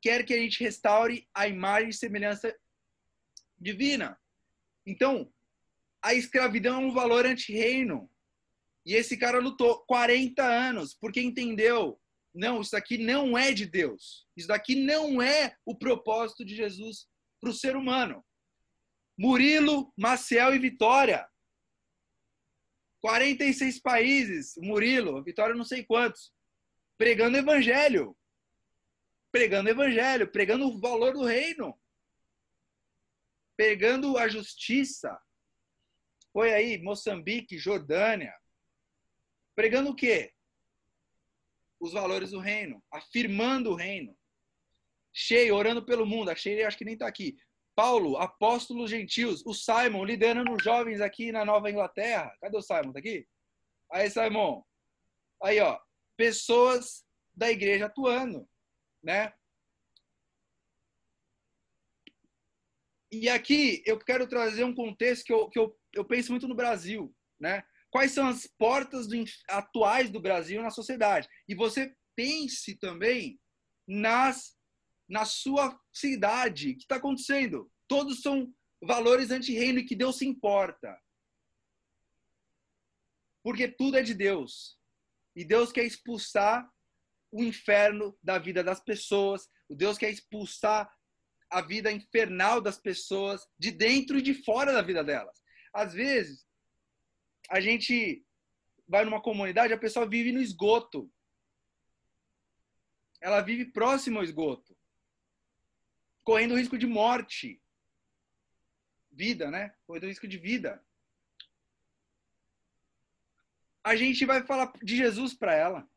quer que a gente restaure a imagem e semelhança divina. Então, a escravidão é um valor anti-reino. E esse cara lutou 40 anos porque entendeu não, isso daqui não é de Deus. Isso daqui não é o propósito de Jesus para o ser humano. Murilo, Maciel e Vitória. 46 países, Murilo, Vitória não sei quantos, pregando evangelho. Pregando evangelho, pregando o valor do reino. Pregando a justiça. Foi aí, Moçambique, Jordânia. Pregando o quê? Os valores do reino, afirmando o reino. Cheio, orando pelo mundo. A Sheila acho que nem está aqui. Paulo, apóstolo gentios. O Simon, liderando os jovens aqui na Nova Inglaterra. Cadê o Simon? Tá aqui? Aí, Simon. Aí, ó. Pessoas da igreja atuando, né? E aqui eu quero trazer um contexto que eu, que eu, eu penso muito no Brasil, né? Quais são as portas do, atuais do Brasil na sociedade? E você pense também nas na sua cidade. O que está acontecendo? Todos são valores anti-reino e que Deus se importa. Porque tudo é de Deus. E Deus quer expulsar o inferno da vida das pessoas. O Deus quer expulsar a vida infernal das pessoas de dentro e de fora da vida delas. Às vezes, a gente vai numa comunidade, a pessoa vive no esgoto. Ela vive próximo ao esgoto correndo risco de morte. Vida, né? Correndo risco de vida. A gente vai falar de Jesus para ela.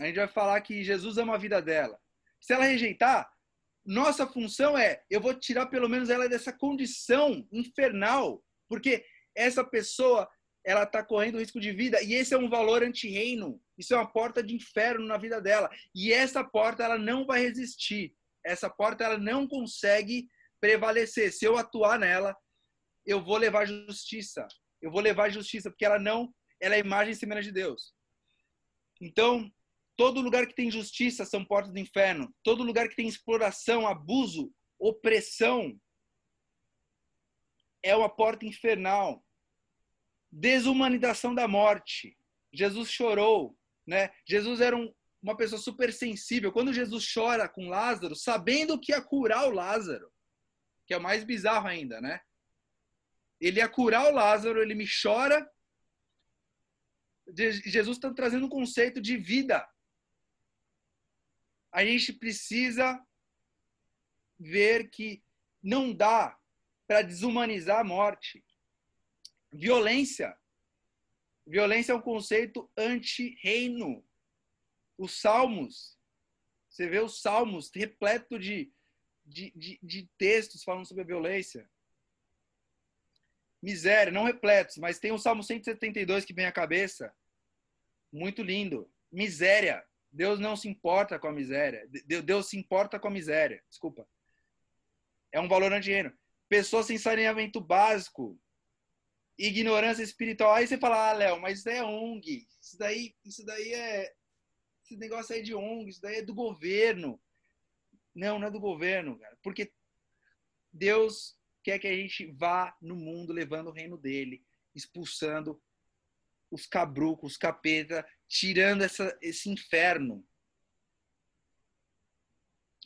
A gente vai falar que Jesus ama a vida dela. Se ela rejeitar, nossa função é: eu vou tirar pelo menos ela dessa condição infernal, porque essa pessoa ela está correndo risco de vida e esse é um valor anti-reino. Isso é uma porta de inferno na vida dela e essa porta ela não vai resistir essa porta ela não consegue prevalecer. Se eu atuar nela, eu vou levar justiça. Eu vou levar justiça, porque ela não, ela é imagem e semelhança de Deus. Então, todo lugar que tem justiça são portas do inferno. Todo lugar que tem exploração, abuso, opressão é uma porta infernal. Desumanização da morte. Jesus chorou, né? Jesus era um, uma pessoa super sensível. Quando Jesus chora com Lázaro, sabendo que ia curar o Lázaro, que é o mais bizarro ainda, né? Ele ia curar o Lázaro, ele me chora. Jesus está trazendo um conceito de vida. A gente precisa ver que não dá para desumanizar a morte. Violência. Violência é um conceito anti-reino os salmos, você vê os salmos repleto de, de, de, de textos falando sobre a violência. Miséria, não repletos, mas tem o Salmo 172 que vem à cabeça. Muito lindo. Miséria. Deus não se importa com a miséria. Deus se importa com a miséria. Desculpa. É um valor anti-reino. Pessoas sem saneamento básico. Ignorância espiritual. Aí você fala, ah, Léo, mas isso é ONG. Isso daí, isso daí é, esse negócio aí de ONG, isso daí é do governo. Não, não é do governo, cara. Porque Deus quer que a gente vá no mundo levando o reino dele, expulsando os cabrucos, os capeta, tirando essa, esse inferno.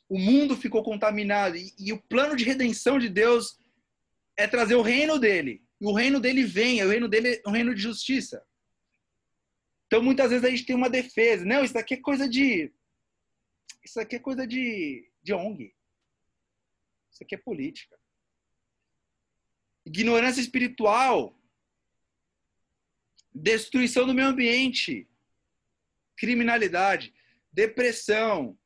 O mundo ficou contaminado e, e, o plano de redenção de Deus é trazer o reino dele. E o reino dele vem, o reino dele é um reino de justiça. Então, muitas vezes a gente tem uma defesa. Não, isso aqui é coisa de. Isso aqui é coisa de, de ONG. Isso aqui é política. Ignorância espiritual. Destruição do meio ambiente. Criminalidade. Depressão.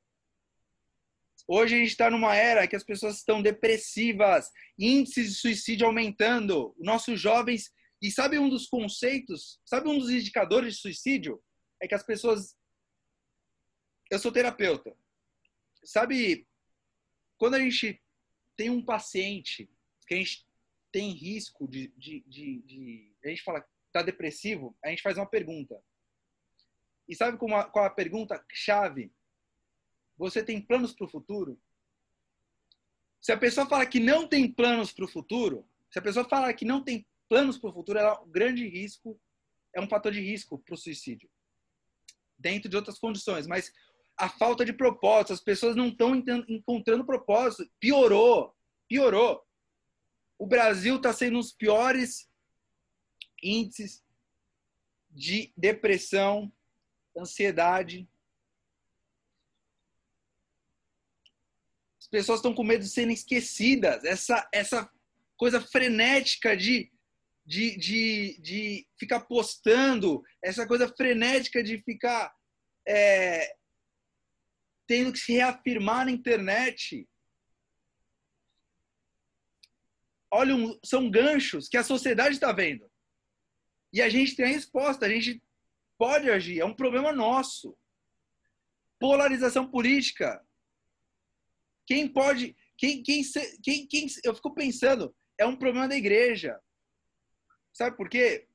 Hoje a gente está numa era que as pessoas estão depressivas, índices de suicídio aumentando. Nossos jovens e sabe um dos conceitos, sabe um dos indicadores de suicídio? É que as pessoas. Eu sou terapeuta. Sabe, quando a gente tem um paciente que a gente tem risco de. de, de, de a gente fala tá depressivo, a gente faz uma pergunta. E sabe como a, qual a pergunta chave? Você tem planos para o futuro? Se a pessoa fala que não tem planos para o futuro, se a pessoa fala que não tem planos para o futuro é um grande risco, é um fator de risco para o suicídio. Dentro de outras condições, mas a falta de propósito, as pessoas não estão encontrando propósito, piorou, piorou. O Brasil está sendo um dos piores índices de depressão, ansiedade. As pessoas estão com medo de serem esquecidas. Essa, essa coisa frenética de, de, de, de ficar postando, essa coisa frenética de ficar é, tendo que se reafirmar na internet. Olha, são ganchos que a sociedade está vendo. E a gente tem a resposta, a gente pode agir, é um problema nosso. Polarização política. Quem pode. Quem, quem, quem, quem, eu fico pensando, é um problema da igreja. Sabe por quê?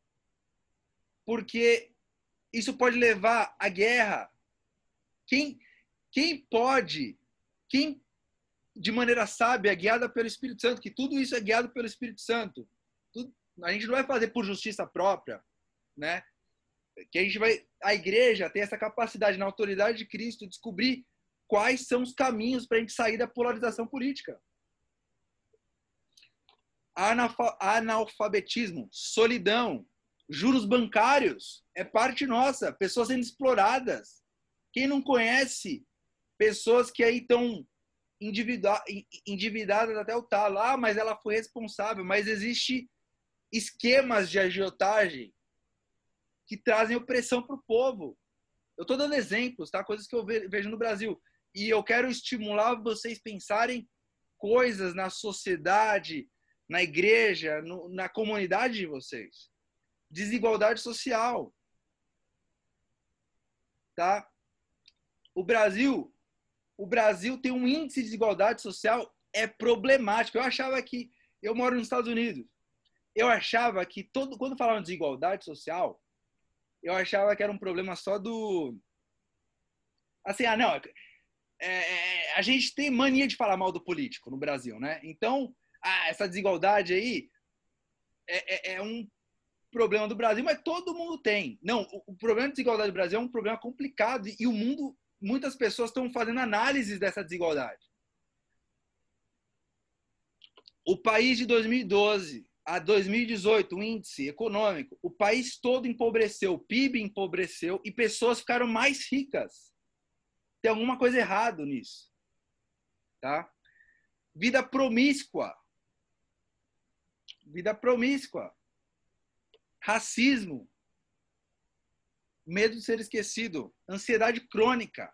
Porque isso pode levar à guerra. Quem, quem pode, quem de maneira sábia, guiada pelo Espírito Santo, que tudo isso é guiado pelo Espírito Santo. Tudo, a gente não vai fazer por justiça própria, né? Que a gente vai, a igreja tem essa capacidade na autoridade de Cristo descobrir quais são os caminhos para a gente sair da polarização política. Analfabetismo, solidão, juros bancários, é parte nossa, pessoas sendo exploradas. Quem não conhece pessoas que aí estão endividadas até o talo, ah, mas ela foi responsável, mas existe esquemas de agiotagem que trazem opressão para o povo. Eu estou dando exemplos, tá? Coisas que eu vejo no Brasil. E eu quero estimular vocês pensarem coisas na sociedade, na igreja, no, na comunidade de vocês. Desigualdade social. Tá? O Brasil, o Brasil tem um índice de desigualdade social é problemático. Eu achava que eu moro nos Estados Unidos eu achava que todo quando falavam de desigualdade social, eu achava que era um problema só do assim, ah, não, é, é, a gente tem mania de falar mal do político no Brasil, né? Então, ah, essa desigualdade aí é, é, é, um problema do Brasil, mas todo mundo tem. Não, o, o problema de desigualdade do Brasil é um problema complicado e o mundo, muitas pessoas estão fazendo análises dessa desigualdade. O país de 2012 a 2018, o índice econômico, o país todo empobreceu, o PIB empobreceu e pessoas ficaram mais ricas. Tem alguma coisa errada nisso. Tá? Vida promíscua. Vida promíscua. Racismo. Medo de ser esquecido. Ansiedade crônica.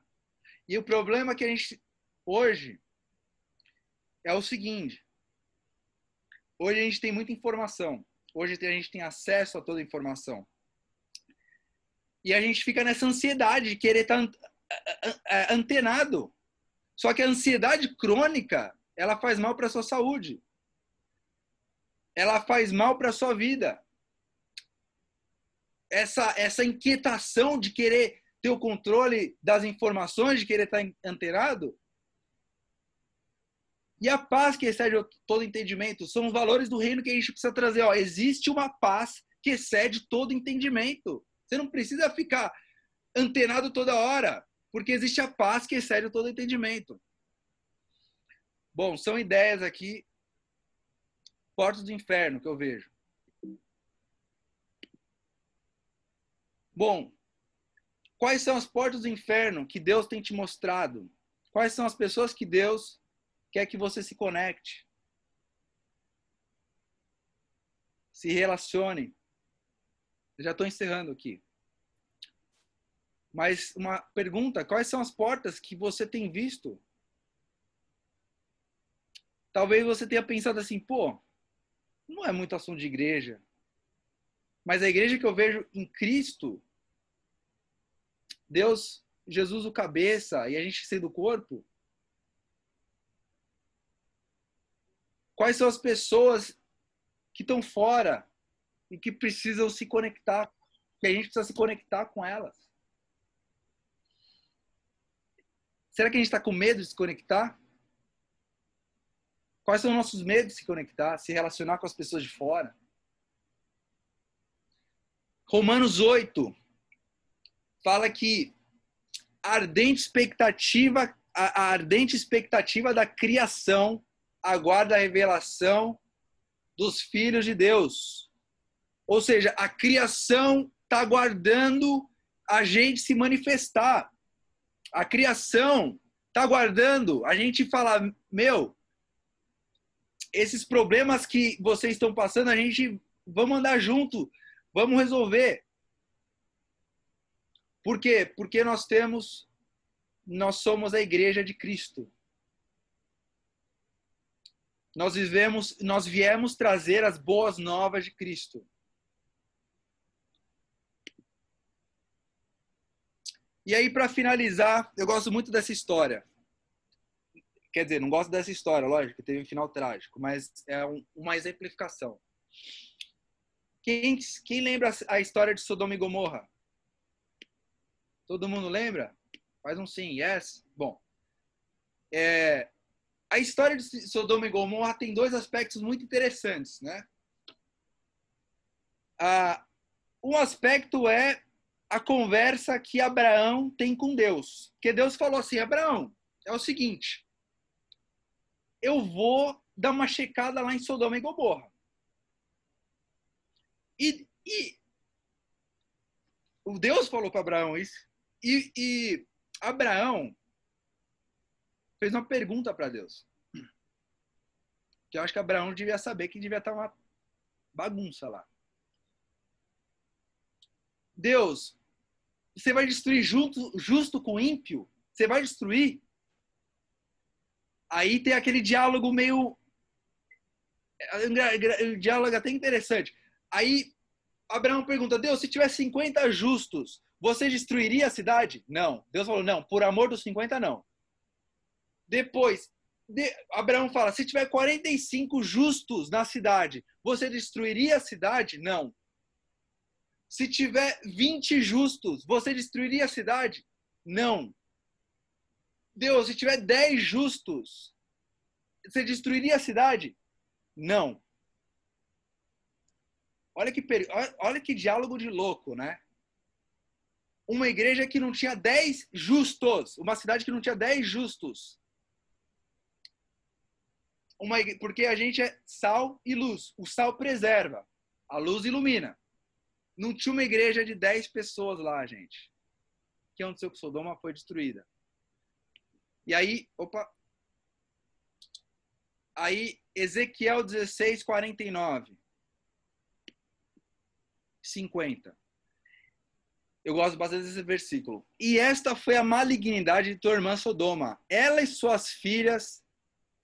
E o problema que a gente hoje é o seguinte: Hoje a gente tem muita informação. Hoje a gente tem acesso a toda a informação. E a gente fica nessa ansiedade de querer estar antenado. Só que a ansiedade crônica, ela faz mal para a sua saúde. Ela faz mal para a sua vida. Essa, essa inquietação de querer ter o controle das informações, de querer estar antenado, e a paz que excede todo entendimento são os valores do reino que a gente precisa trazer. Ó, existe uma paz que excede todo entendimento. Você não precisa ficar antenado toda hora, porque existe a paz que excede todo entendimento. Bom, são ideias aqui, portas do inferno que eu vejo. Bom, quais são as portas do inferno que Deus tem te mostrado? Quais são as pessoas que Deus quer que você se conecte, se relacione. Eu já estou encerrando aqui. Mas uma pergunta: quais são as portas que você tem visto? Talvez você tenha pensado assim, pô, não é muito assunto de igreja. Mas a igreja que eu vejo em Cristo, Deus, Jesus o cabeça e a gente sendo o corpo, Quais são as pessoas que estão fora e que precisam se conectar, que a gente precisa se conectar com elas? Será que a gente está com medo de se conectar? Quais são os nossos medos de se conectar, se relacionar com as pessoas de fora? Romanos 8 fala que a ardente expectativa, a ardente expectativa da criação aguarda a revelação dos filhos de Deus. Ou seja, a criação está aguardando a gente se manifestar. A criação está aguardando a gente falar: meu, esses problemas que vocês estão passando, a gente vamos andar junto, vamos resolver. Por quê? Porque nós temos, nós somos a igreja de Cristo. Nós vivemos, nós viemos trazer as boas novas de Cristo. E aí, para finalizar, eu gosto muito dessa história. Quer dizer, não gosto dessa história, lógico, teve um final trágico, mas é um, uma exemplificação. Quem, quem lembra a história de Sodoma e Gomorra? Todo mundo lembra? Faz um sim, yes. Bom, é, a história de Sodoma e Gomorra tem dois aspectos muito interessantes, né? Ah, um aspecto é a conversa que Abraão tem com Deus. Que Deus falou assim: Abraão, é o seguinte, eu vou dar uma checada lá em Sodoma e Gomorra. E, e o Deus falou para Abraão isso. E, e Abraão fez uma pergunta para Deus. Que eu acho que Abraão devia saber que devia estar uma bagunça lá. Deus, você vai destruir junto, justo com ímpio? Você vai destruir? Aí tem aquele diálogo meio. Um diálogo até interessante. Aí Abraão pergunta: Deus, se tiver 50 justos, você destruiria a cidade? Não. Deus falou: não, por amor dos 50, não. Depois, de, Abraão fala: se tiver 45 justos na cidade, você destruiria a cidade? Não. Se tiver 20 justos, você destruiria a cidade? Não. Deus, se tiver 10 justos, você destruiria a cidade? Não. Olha que, olha que diálogo de louco, né? Uma igreja que não tinha 10 justos, uma cidade que não tinha 10 justos uma porque a gente é sal e luz. O sal preserva, a luz ilumina. Não tinha uma igreja de 10 pessoas lá, gente. Que é onde seu Sodoma foi destruída. E aí, opa. Aí, Ezequiel 16, 49. 50. Eu gosto bastante desse versículo. E esta foi a malignidade de tua irmã Sodoma. Ela e suas filhas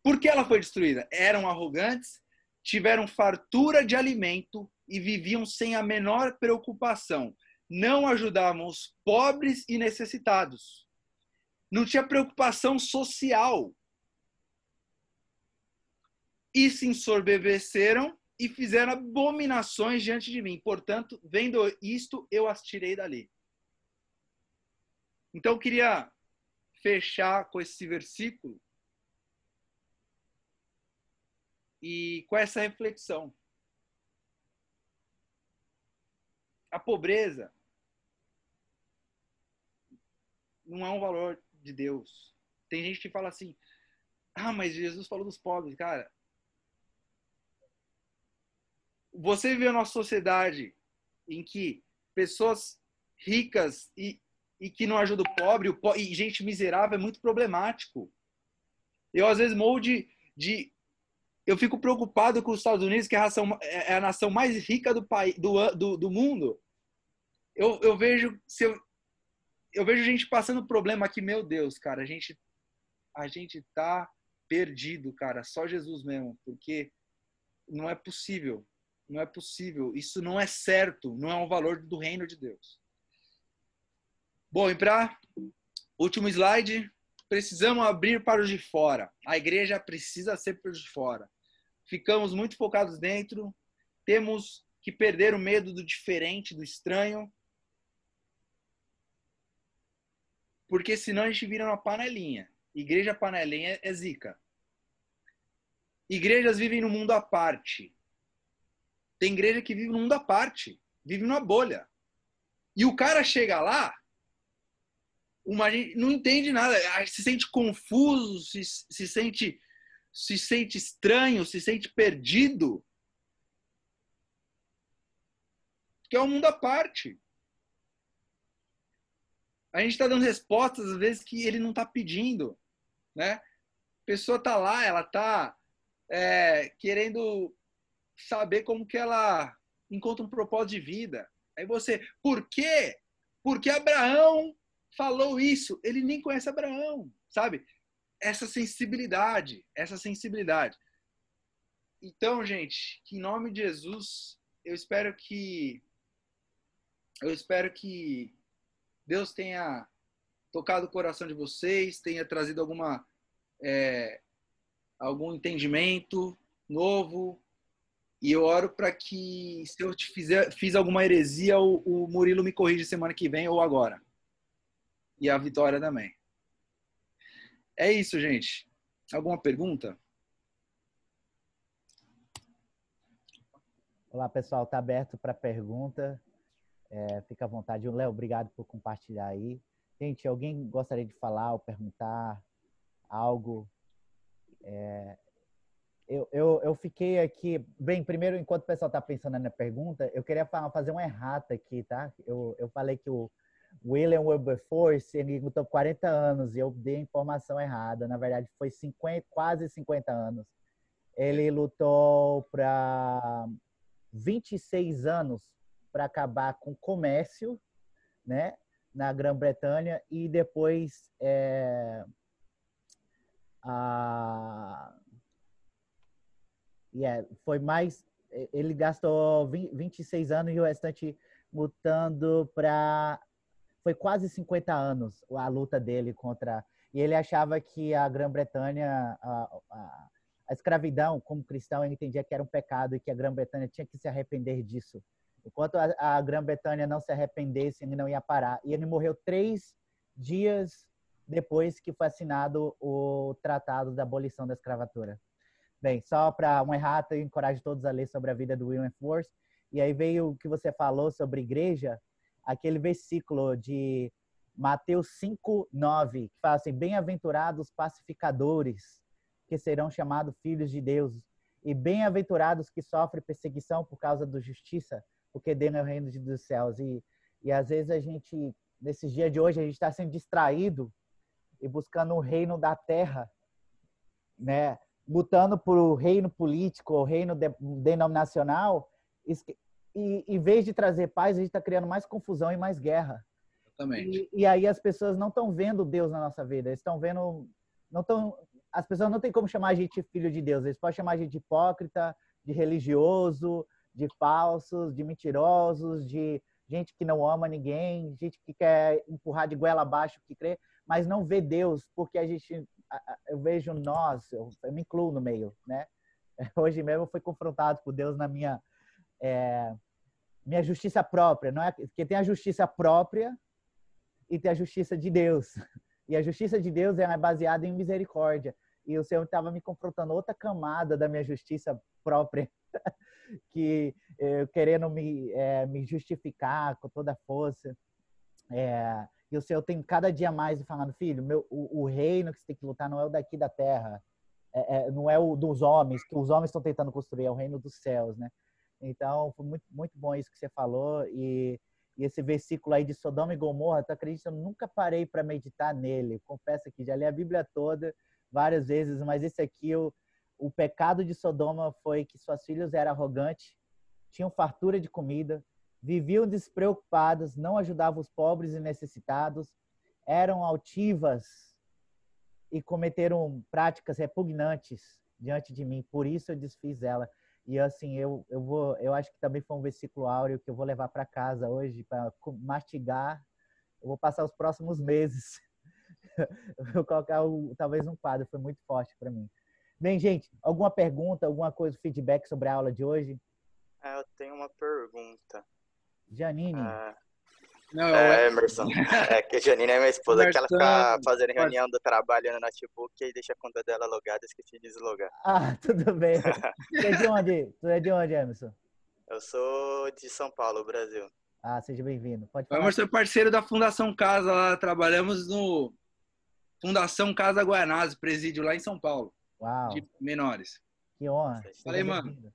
por que ela foi destruída? Eram arrogantes, tiveram fartura de alimento e viviam sem a menor preocupação. Não ajudavam os pobres e necessitados. Não tinha preocupação social. E se ensorbebeceram e fizeram abominações diante de mim. Portanto, vendo isto, eu as tirei dali. Então, eu queria fechar com esse versículo e com essa reflexão. A pobreza não é um valor de Deus. Tem gente que fala assim: ah, mas Jesus falou dos pobres. Cara, você vê uma sociedade em que pessoas ricas e, e que não ajudam o pobre, o po e gente miserável é muito problemático. Eu, às vezes, morro de, de eu fico preocupado com os Estados Unidos, que é a, nação, é, é a nação mais rica do, país, do, do, do mundo. Eu, eu vejo se eu, eu vejo gente passando problema aqui, meu Deus, cara, a gente a gente tá perdido, cara, só Jesus mesmo, porque não é possível, não é possível, isso não é certo, não é um valor do reino de Deus. Bom, e para último slide, precisamos abrir para os de fora. A igreja precisa ser para os de fora. Ficamos muito focados dentro, temos que perder o medo do diferente, do estranho, porque senão a gente vira uma panelinha. Igreja panelinha é zica. Igrejas vivem no mundo à parte. Tem igreja que vive no mundo à parte, vive numa bolha. E o cara chega lá, uma não entende nada, se sente confuso, se, se sente se sente estranho, se sente perdido. que é um mundo à parte. A gente está dando respostas, às vezes, que ele não está pedindo. Né? A pessoa está lá, ela está é, querendo saber como que ela encontra um propósito de vida. Aí você, por quê? Porque Abraão falou isso. Ele nem conhece Abraão, sabe? Essa sensibilidade, essa sensibilidade. Então, gente, que em nome de Jesus, eu espero que eu espero que Deus tenha tocado o coração de vocês, tenha trazido alguma é, algum entendimento novo. E eu oro para que, se eu te fizer, fiz alguma heresia, o, o Murilo me corrija semana que vem ou agora. E a Vitória também. É isso, gente. Alguma pergunta? Olá, pessoal. Está aberto para pergunta. É, fica à vontade. Léo, obrigado por compartilhar aí. Gente, alguém gostaria de falar ou perguntar algo? É, eu, eu, eu fiquei aqui. Bem, primeiro, enquanto o pessoal está pensando na pergunta, eu queria fazer uma errata aqui, tá? Eu, eu falei que o William Wilberforce ele lutou 40 anos e eu dei a informação errada. Na verdade, foi 50, quase 50 anos. Ele lutou para 26 anos para acabar com o comércio, né? Na Grã-Bretanha e depois é, a yeah, foi mais ele gastou 20, 26 anos e o restante lutando para foi quase 50 anos a luta dele contra e ele achava que a Grã-Bretanha a, a, a, escravidão como cristão ele entendia que era um pecado e que a Grã-Bretanha tinha que se arrepender disso enquanto a, a Grã-Bretanha não se arrependesse ele não ia parar e ele morreu três dias depois que foi assinado o Tratado da Abolição da Escravatura. Bem, só para um errata, eu encorajo todos a ler sobre a vida do William Force. E aí veio o que você falou sobre igreja, aquele versículo de Mateus 5, 9, que fala assim: Bem-aventurados pacificadores, que serão chamados filhos de Deus, e bem-aventurados que sofrem perseguição por causa da justiça, porque dele é o reino dos céus. E, e às vezes a gente, nesses dias de hoje, a gente está sendo distraído e buscando o reino da terra, né? Lutando por o reino político, o reino de, denominacional, e em vez de trazer paz, a gente está criando mais confusão e mais guerra. Exatamente. E, e aí as pessoas não estão vendo Deus na nossa vida, estão vendo, não estão, as pessoas não têm como chamar a gente filho de Deus, eles podem chamar a gente de hipócrita, de religioso, de falsos, de mentirosos, de gente que não ama ninguém, gente que quer empurrar de goela abaixo que crê mas não vê Deus, porque a gente, eu vejo nós, eu, eu me incluo no meio, né? Hoje mesmo eu fui confrontado por Deus na minha é, minha justiça própria, não é? Porque tem a justiça própria e tem a justiça de Deus. E a justiça de Deus é baseada em misericórdia. E o Senhor estava me confrontando outra camada da minha justiça própria, que eu querendo me, é, me justificar com toda a força. É, e o Senhor tem cada dia mais falando, filho, meu, o, o, reino que você tem que lutar não é o daqui da terra, é, é, não é o dos homens, que os homens estão tentando construir, é o reino dos céus, né? Então, foi muito, muito bom isso que você falou. E, e esse versículo aí de Sodoma e Gomorra, tu acredita? Eu nunca parei para meditar nele. Confesso que já li a Bíblia toda várias vezes, mas esse aqui, o, o pecado de Sodoma foi que suas filhas eram arrogantes, tinham fartura de comida, viviam despreocupadas, não ajudavam os pobres e necessitados, eram altivas e cometeram práticas repugnantes diante de mim. Por isso eu desfiz ela. E assim, eu, eu vou, eu acho que também foi um versículo áureo que eu vou levar para casa hoje para mastigar. Eu vou passar os próximos meses. vou colocar o, talvez um quadro, foi muito forte para mim. Bem, gente, alguma pergunta, alguma coisa, feedback sobre a aula de hoje? É, eu tenho uma pergunta. Janine. Ah, não, é, Emerson. É que a Janine é minha esposa, Emerson, que ela fica fazendo reunião do trabalho no notebook e deixa a conta dela logada e esqueci de deslogar. Ah, tudo bem. tu é de onde? Tu é de onde, Emerson? Eu sou de São Paulo, Brasil. Ah, seja bem-vindo. Pode falar. O Emerson é parceiro da Fundação Casa lá, trabalhamos no Fundação Casa Guanás, presídio lá em São Paulo. Uau. De menores. Que honra. Falei, mano.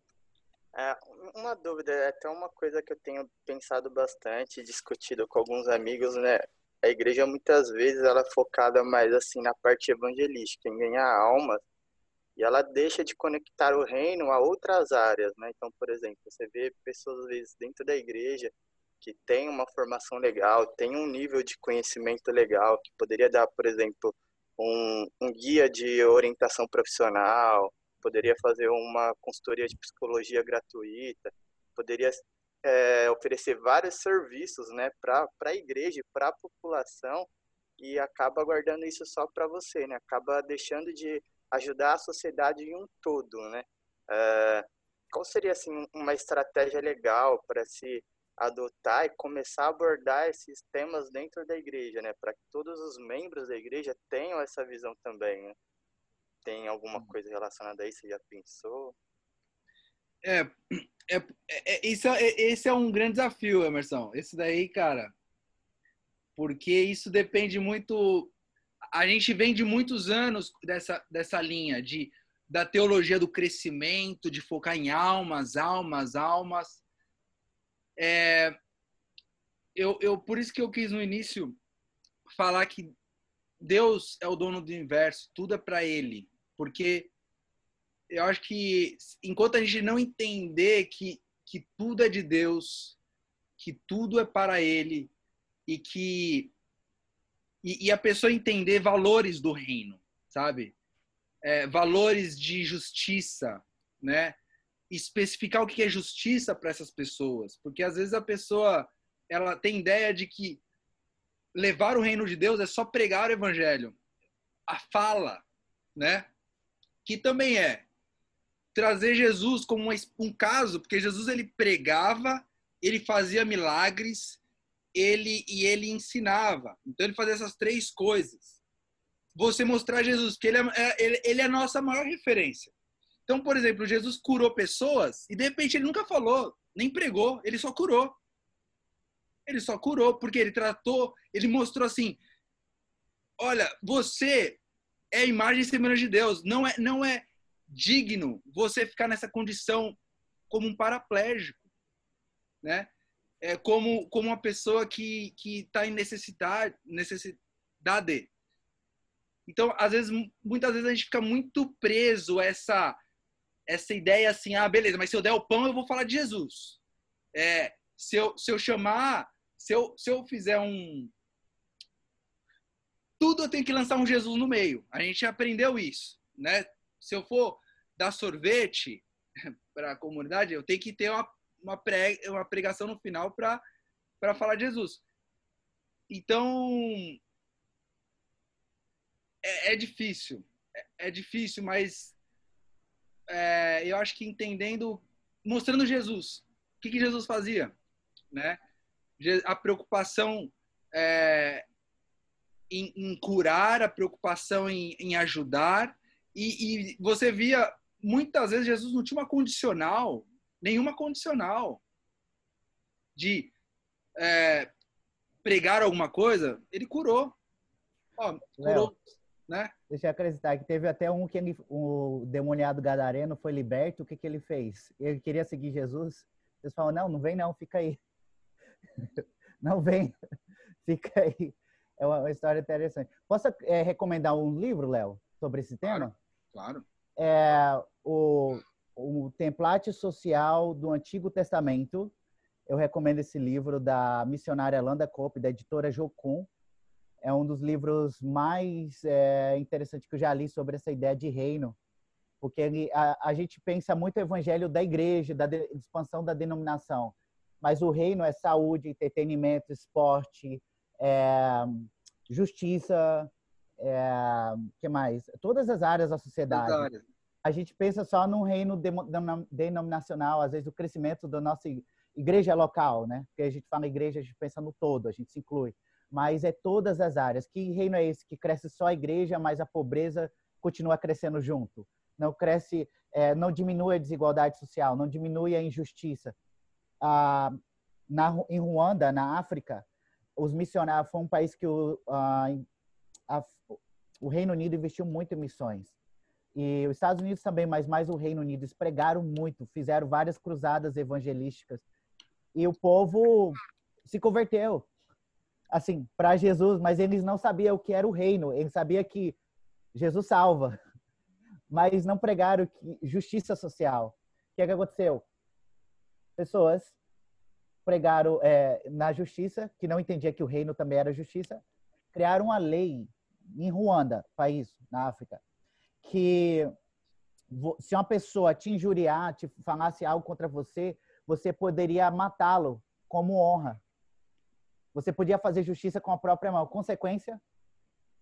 É, uma dúvida, é até uma coisa que eu tenho pensado bastante, discutido com alguns amigos, né? A igreja muitas vezes ela é focada mais assim na parte evangelística, em ganhar almas, e ela deixa de conectar o reino a outras áreas, né? Então, por exemplo, você vê pessoas às vezes dentro da igreja que tem uma formação legal, tem um nível de conhecimento legal, que poderia dar, por exemplo, um, um guia de orientação profissional, poderia fazer uma consultoria de psicologia gratuita, poderia é, oferecer vários serviços né, para a igreja, para a população, e acaba guardando isso só para você, né? acaba deixando de ajudar a sociedade em um todo. Né? É, qual seria assim, uma estratégia legal para se adotar e começar a abordar esses temas dentro da igreja, né? Para que todos os membros da igreja tenham essa visão também, né? Tem alguma coisa relacionada a isso? Você já pensou? É, é, é, isso é, esse é um grande desafio, Emerson. Esse daí, cara, porque isso depende muito. A gente vem de muitos anos dessa, dessa linha de da teologia do crescimento, de focar em almas, almas, almas. É, eu, eu, por isso que eu quis no início falar que Deus é o dono do universo, tudo é para Ele, porque eu acho que enquanto a gente não entender que, que tudo é de Deus, que tudo é para Ele e que e, e a pessoa entender valores do reino, sabe? É, valores de justiça, né? especificar o que é justiça para essas pessoas, porque às vezes a pessoa ela tem ideia de que levar o reino de Deus é só pregar o evangelho, a fala, né? Que também é trazer Jesus como um caso, porque Jesus ele pregava, ele fazia milagres, ele e ele ensinava. Então ele fazia essas três coisas. Você mostrar Jesus que ele é, é ele, ele é a nossa maior referência. Então, por exemplo, Jesus curou pessoas e de repente ele nunca falou, nem pregou, ele só curou. Ele só curou porque ele tratou, ele mostrou assim: olha, você é imagem e semelhança de Deus, não é não é digno você ficar nessa condição como um paraplégico, né? É como como uma pessoa que que está em necessidade necessidade. Então, às vezes, muitas vezes a gente fica muito preso a essa essa ideia assim, ah, beleza, mas se eu der o pão, eu vou falar de Jesus. É, se, eu, se eu chamar, se eu, se eu fizer um. Tudo eu tenho que lançar um Jesus no meio. A gente aprendeu isso, né? Se eu for dar sorvete para a comunidade, eu tenho que ter uma, uma, uma pregação no final para falar de Jesus. Então, é, é difícil. É, é difícil, mas é, eu acho que entendendo, mostrando Jesus. O que, que Jesus fazia? Né? A preocupação é, em, em, curar, a preocupação em, em ajudar. E, e, você via, muitas vezes, Jesus não tinha uma condicional, nenhuma condicional de é, pregar alguma coisa. Ele curou. Ó, curou né? Deixa eu acreditar que teve até um que ele, o demoniado gadareno foi liberto. O que, que ele fez? Ele queria seguir Jesus. Eles falam: não, não vem, não, fica aí. não vem, fica aí. É uma, história interessante. Posso é, recomendar um livro, Léo, sobre esse tema? Claro. claro. É o, o Template Social do Antigo Testamento. Eu recomendo esse livro da missionária Landa Cope, da editora Jocum é um dos livros mais é, interessantes que eu já li sobre essa ideia de reino, porque a, a, gente pensa muito o evangelho da igreja, da de, expansão da denominação, mas o reino é saúde, entretenimento, esporte, é, justiça, é, que mais? Todas as áreas da sociedade. A gente pensa só num reino denominacional, às vezes o crescimento da nossa igreja local, né? Porque a gente fala igreja, a gente pensa no todo, a gente se inclui mas é todas as áreas. Que reino é esse que cresce só a igreja, mas a pobreza continua crescendo junto? Não cresce, é, não diminui a desigualdade social, não diminui a injustiça. Ah, na, em Ruanda, na África, os missionários foi um país que o, ah, a, o Reino Unido investiu muito em missões. E os Estados Unidos também, mas mais o Reino Unido, eles pregaram muito, fizeram várias cruzadas evangelísticas. E o povo se converteu, assim, para Jesus, mas eles não sabiam o que era o reino. Eles sabiam que Jesus salva, mas não pregaram que justiça social. O que, é que aconteceu? Pessoas pregaram é, na justiça, que não entendia que o reino também era justiça, criaram uma lei em Ruanda, país na África, que se uma pessoa te injuriar, te falasse algo contra você, você poderia matá-lo como honra. Você podia fazer justiça com a própria mão. Consequência,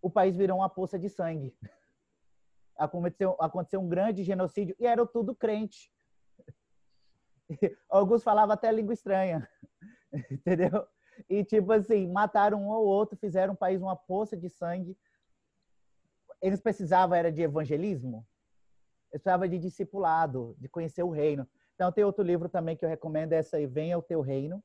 o país virou uma poça de sangue. Aconteceu, aconteceu um grande genocídio e eram tudo crente. Alguns falavam até língua estranha, entendeu? E tipo assim, mataram um ou outro, fizeram o país uma poça de sangue eles precisavam era de evangelismo, eles precisavam de discipulado, de conhecer o reino. Então tem outro livro também que eu recomendo, é essa aí, Venha o Teu Reino,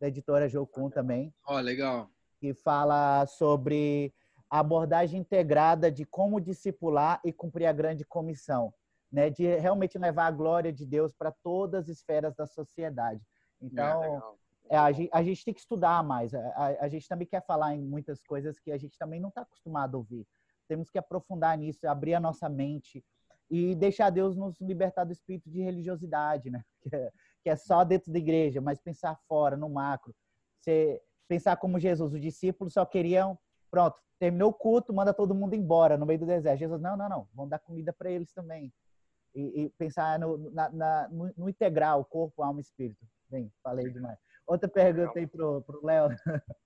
da editora Jocum também. Ó, oh, legal. Que fala sobre a abordagem integrada de como discipular e cumprir a grande comissão, né? De realmente levar a glória de Deus para todas as esferas da sociedade. Então, é, é, a, gente, a, gente, tem que estudar mais. A, a, a, gente também quer falar em muitas coisas que a gente também não está acostumado a ouvir. Temos que aprofundar nisso, abrir a nossa mente e deixar Deus nos libertar do espírito de religiosidade, né? Que é, que é só dentro da igreja, mas pensar fora, no macro. Você pensar como Jesus, os discípulos só queriam, pronto, terminou o culto, manda todo mundo embora no meio do deserto. Jesus, não, não, não, vamos dar comida para eles também. E, e pensar no, na, na, no, no, integral, corpo, alma e espírito. Bem, falei demais. Outra pergunta aí pro Léo.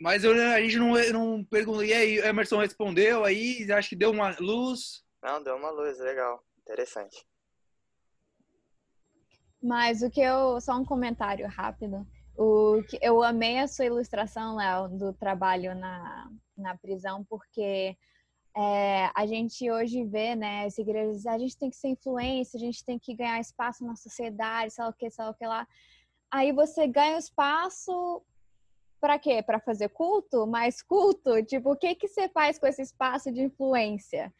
Mas eu, a gente não, não perguntou. E aí, Emerson respondeu aí, acho que deu uma luz. Não, deu uma luz, legal. Interessante. Mas o que eu. Só um comentário rápido. O que eu amei a sua ilustração, Léo, do trabalho na, na prisão, porque é, a gente hoje vê, né, as igrejas, a gente tem que ser influência, a gente tem que ganhar espaço na sociedade, sei lá o que, sei lá o que lá. Aí você ganha espaço para quê? Para fazer culto? Mais culto? Tipo, o que que você faz com esse espaço de influência?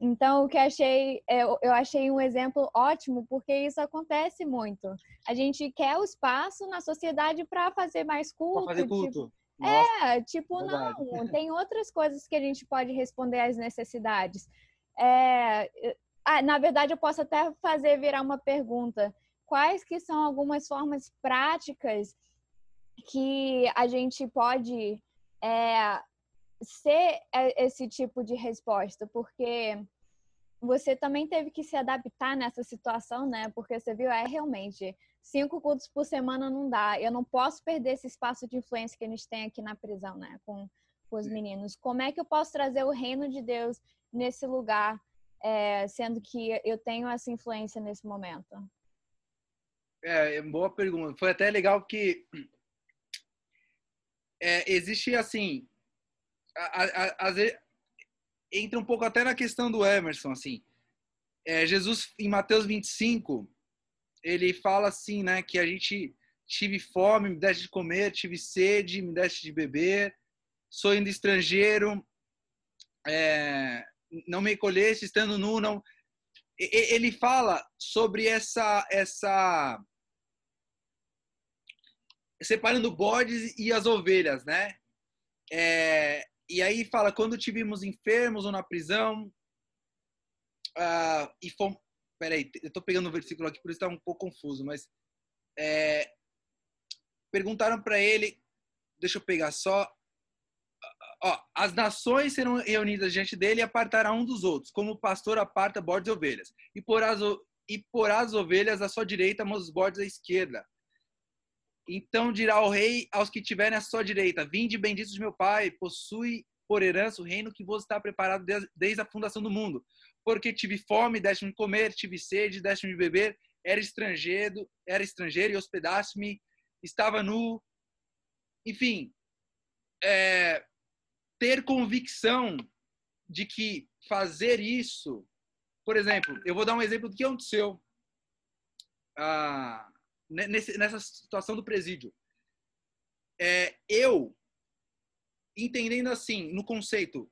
Então, o que achei, eu, eu achei um exemplo ótimo, porque isso acontece muito. A gente quer o espaço na sociedade para fazer mais culto. Fazer culto. Tipo, é, tipo, Verdade. não. Tem outras coisas que a gente pode responder às necessidades. É, ah, na verdade, eu posso até fazer virar uma pergunta. Quais que são algumas formas práticas que a gente pode é, ser esse tipo de resposta, porque você também teve que se adaptar nessa situação, né? Porque você viu, é realmente cinco cultos por semana não dá. Eu não posso perder esse espaço de influência que a gente tem aqui na prisão, né? Com, com os meninos. Como é que eu posso trazer o reino de Deus nesse lugar, é, sendo que eu tenho essa influência nesse momento? É, é boa pergunta. Foi até legal que é, existe assim, às vezes entra um pouco até na questão do Emerson, assim. É, Jesus em Mateus 25, ele fala assim, né, que a gente tive fome, me deste de comer, tive sede, me deste de beber, sou ainda estrangeiro, é, não me colheste, estando nu, não. Ele fala sobre essa essa separando bodes e as ovelhas, né? É, e aí fala, quando tivemos enfermos ou na prisão, uh, e fomos... Peraí, eu tô pegando o versículo aqui, por isso tá um pouco confuso, mas... É, perguntaram para ele, deixa eu pegar só... Ó, as nações serão reunidas diante dele e apartará um dos outros, como o pastor aparta bodes e ovelhas. E porá as, e porá as ovelhas à sua direita, mas os bodes à esquerda. Então dirá o rei aos que tiverem à sua direita: Vinde, benditos de meu Pai, possui por herança o reino que vos está preparado desde a fundação do mundo. Porque tive fome, deste-me comer, tive sede, deste-me beber, era estrangeiro, era estrangeiro e hospedaste-me, estava nu. Enfim, é, ter convicção de que fazer isso, por exemplo, eu vou dar um exemplo do que aconteceu. Ah, nessa situação do presídio. É, eu, entendendo assim, no conceito,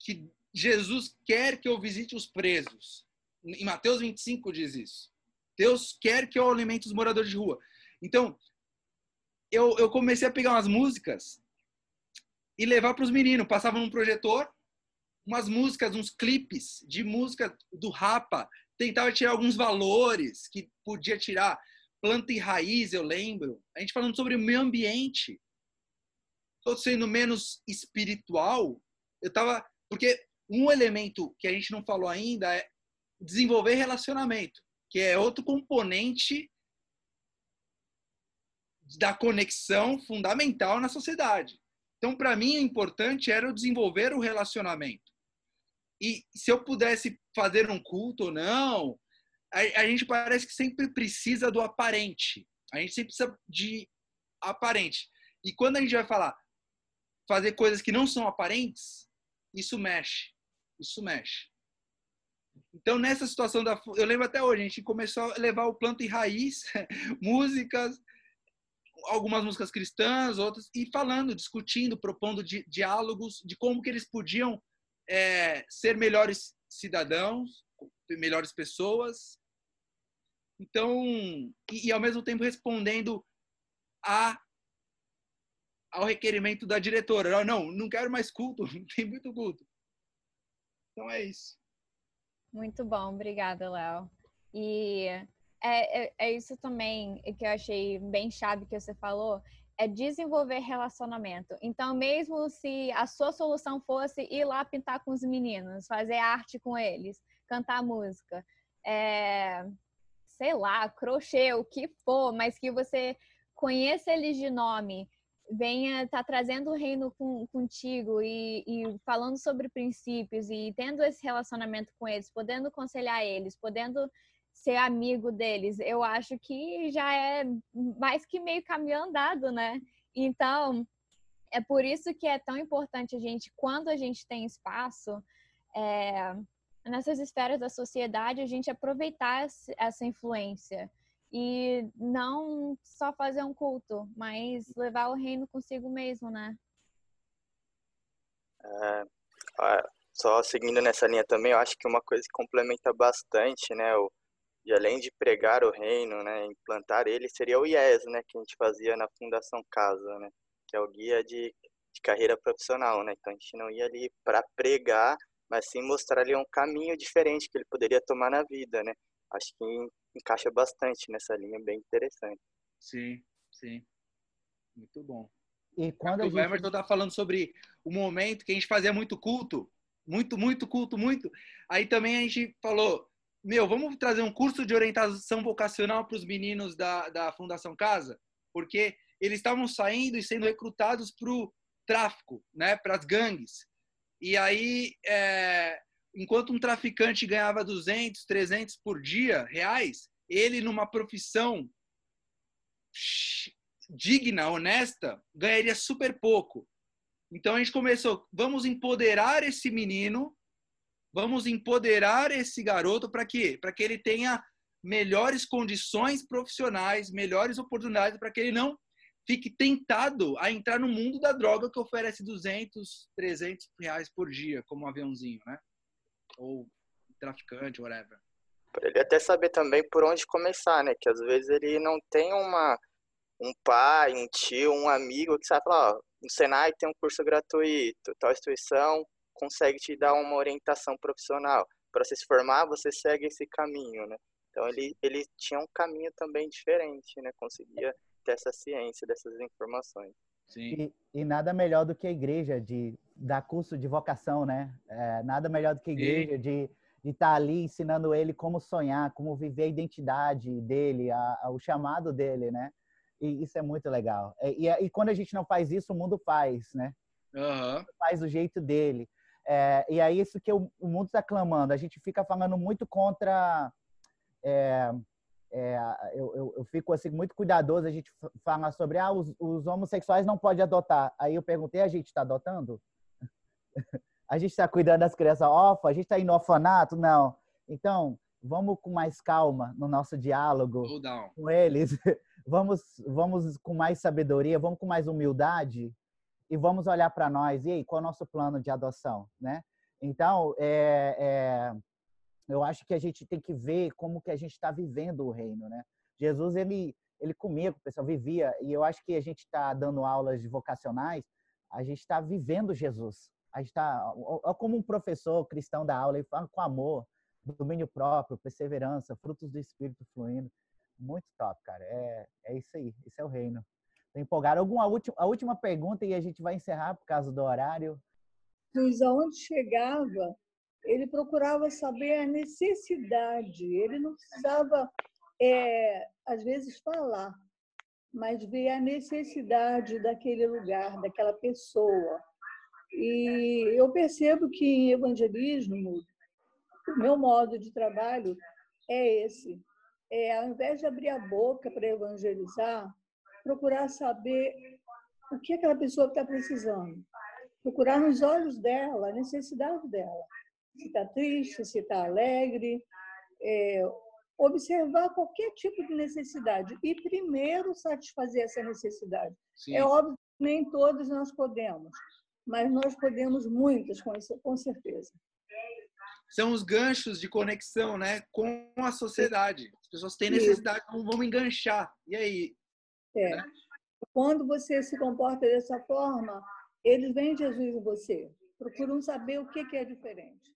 que Jesus quer que eu visite os presos. Em Mateus 25 diz isso. Deus quer que eu alimente os moradores de rua. Então, eu, eu comecei a pegar umas músicas e levar para os meninos. Passava num projetor, umas músicas, uns clipes de música do Rapa. Tentava tirar alguns valores que podia tirar. Planta e raiz, eu lembro. A gente falando sobre o meio ambiente. Estou sendo menos espiritual. Eu tava. Porque um elemento que a gente não falou ainda é desenvolver relacionamento, que é outro componente da conexão fundamental na sociedade. Então, para mim, o importante era eu desenvolver o relacionamento. E se eu pudesse fazer um culto ou não, a, a gente parece que sempre precisa do aparente. A gente sempre precisa de aparente. E quando a gente vai falar fazer coisas que não são aparentes, isso mexe. Isso mexe. Então, nessa situação da. Eu lembro até hoje, a gente começou a levar o planto e raiz, músicas, algumas músicas cristãs, outras, e falando, discutindo, propondo di diálogos de como que eles podiam é, ser melhores cidadãos, melhores pessoas. Então, e, e ao mesmo tempo respondendo a ao requerimento da diretora. Não, não quero mais culto, tem muito culto. Então é isso. Muito bom, obrigada, Léo. E é, é, é, isso também que eu achei bem chave que você falou, é desenvolver relacionamento. Então, mesmo se a sua solução fosse ir lá pintar com os meninos, fazer arte com eles, cantar música, é, sei lá, crochê, o que for, mas que você conheça eles de nome, venha estar tá trazendo o reino com, contigo e, e, falando sobre princípios e tendo esse relacionamento com eles, podendo aconselhar eles, podendo ser amigo deles, eu acho que já é mais que meio caminho andado, né? Então, é por isso que é tão importante a gente, quando a gente tem espaço, é, nessas esferas da sociedade, a gente aproveitar essa influência e não só fazer um culto, mas levar o reino consigo mesmo, né? É, só seguindo nessa linha também, eu acho que uma coisa que complementa bastante, né, o, e além de pregar o reino, né, implantar ele, seria o IES, né, que a gente fazia na Fundação Casa, né, que é o guia de, de carreira profissional, né, então a gente não ia ali para pregar, mas sim mostrar ali um caminho diferente que ele poderia tomar na vida, né, acho que encaixa bastante nessa linha, bem interessante. Sim, sim. Muito bom. E quando o gente... Emerson tá falando sobre o momento que a gente fazia muito culto, muito, muito culto, muito. Aí também a gente falou, meu, vamos trazer um curso de orientação vocacional para os meninos da, da Fundação Casa, porque eles estavam saindo e sendo recrutados para o tráfico, né, para as gangues. E aí, é, enquanto um traficante ganhava 200, 300 por dia, reais, ele numa profissão digna, honesta, ganharia super pouco. Então a gente começou, vamos empoderar esse menino, vamos empoderar esse garoto para quê? Para que ele tenha melhores condições profissionais, melhores oportunidades para que ele não fique tentado a entrar no mundo da droga que oferece 200, 300 reais por dia, como um aviãozinho, né? Ou traficante, whatever. Para ele até saber também por onde começar, né? Que às vezes ele não tem uma um pai, um tio, um amigo que sabe falar, ó, no Senai tem um curso gratuito, tal instituição consegue te dar uma orientação profissional. Para você se formar, você segue esse caminho, né? Então ele ele tinha um caminho também diferente, né? Conseguia ter essa ciência dessas informações. E, e, nada melhor do que a igreja de dar curso de vocação, né? É, nada melhor do que igreja de de estar tá ali ensinando ele como sonhar, como viver a identidade dele, a, a, o chamado dele, né? E isso é muito legal. E, e, e, quando a gente não faz isso, o mundo faz, né? Uhum. Faz do jeito dele. É, e é isso que o, o mundo está clamando. A gente fica falando muito contra é, é, eu, eu, eu, fico assim muito cuidadoso a gente falar sobre ah, os, os homossexuais não podem adotar. Aí eu perguntei, a gente está adotando? a gente está cuidando das crianças órfãs? A gente está indo no orfanato? Não. Então, vamos com mais calma no nosso diálogo com eles. vamos, vamos com mais sabedoria, vamos com mais humildade e vamos olhar para nós. E aí, qual é o nosso plano de adoção, né? Então, é, é, eu acho que a gente tem que ver como que a gente está vivendo o reino, né? Jesus, ele, ele comia com o pessoal, vivia, e eu acho que a gente está dando aulas de vocacionais, a gente está vivendo Jesus. A gente está, como um professor cristão da aula, ele fala com amor, domínio próprio, perseverança, frutos do Espírito fluindo. Muito top, cara. É, é isso aí, esse é o reino. Tô empolgado. Alguma última, a última pergunta e a gente vai encerrar por causa do horário. Jesus, aonde chegava, ele procurava saber a necessidade. Ele não precisava, é, às vezes, falar, mas ver a necessidade daquele lugar, daquela pessoa. E eu percebo que em evangelismo, o meu modo de trabalho é esse. É, ao invés de abrir a boca para evangelizar, procurar saber o que aquela pessoa está precisando. Procurar nos olhos dela a necessidade dela. Se está triste, se está alegre. É, observar qualquer tipo de necessidade e primeiro satisfazer essa necessidade. Sim. É óbvio que nem todos nós podemos, mas nós podemos muitas, com, isso, com certeza são os ganchos de conexão né, com a sociedade. As pessoas têm necessidade, Isso. vamos enganchar. E aí? É. Né? Quando você se comporta dessa forma, eles veem Jesus em você. Procuram saber o que é diferente.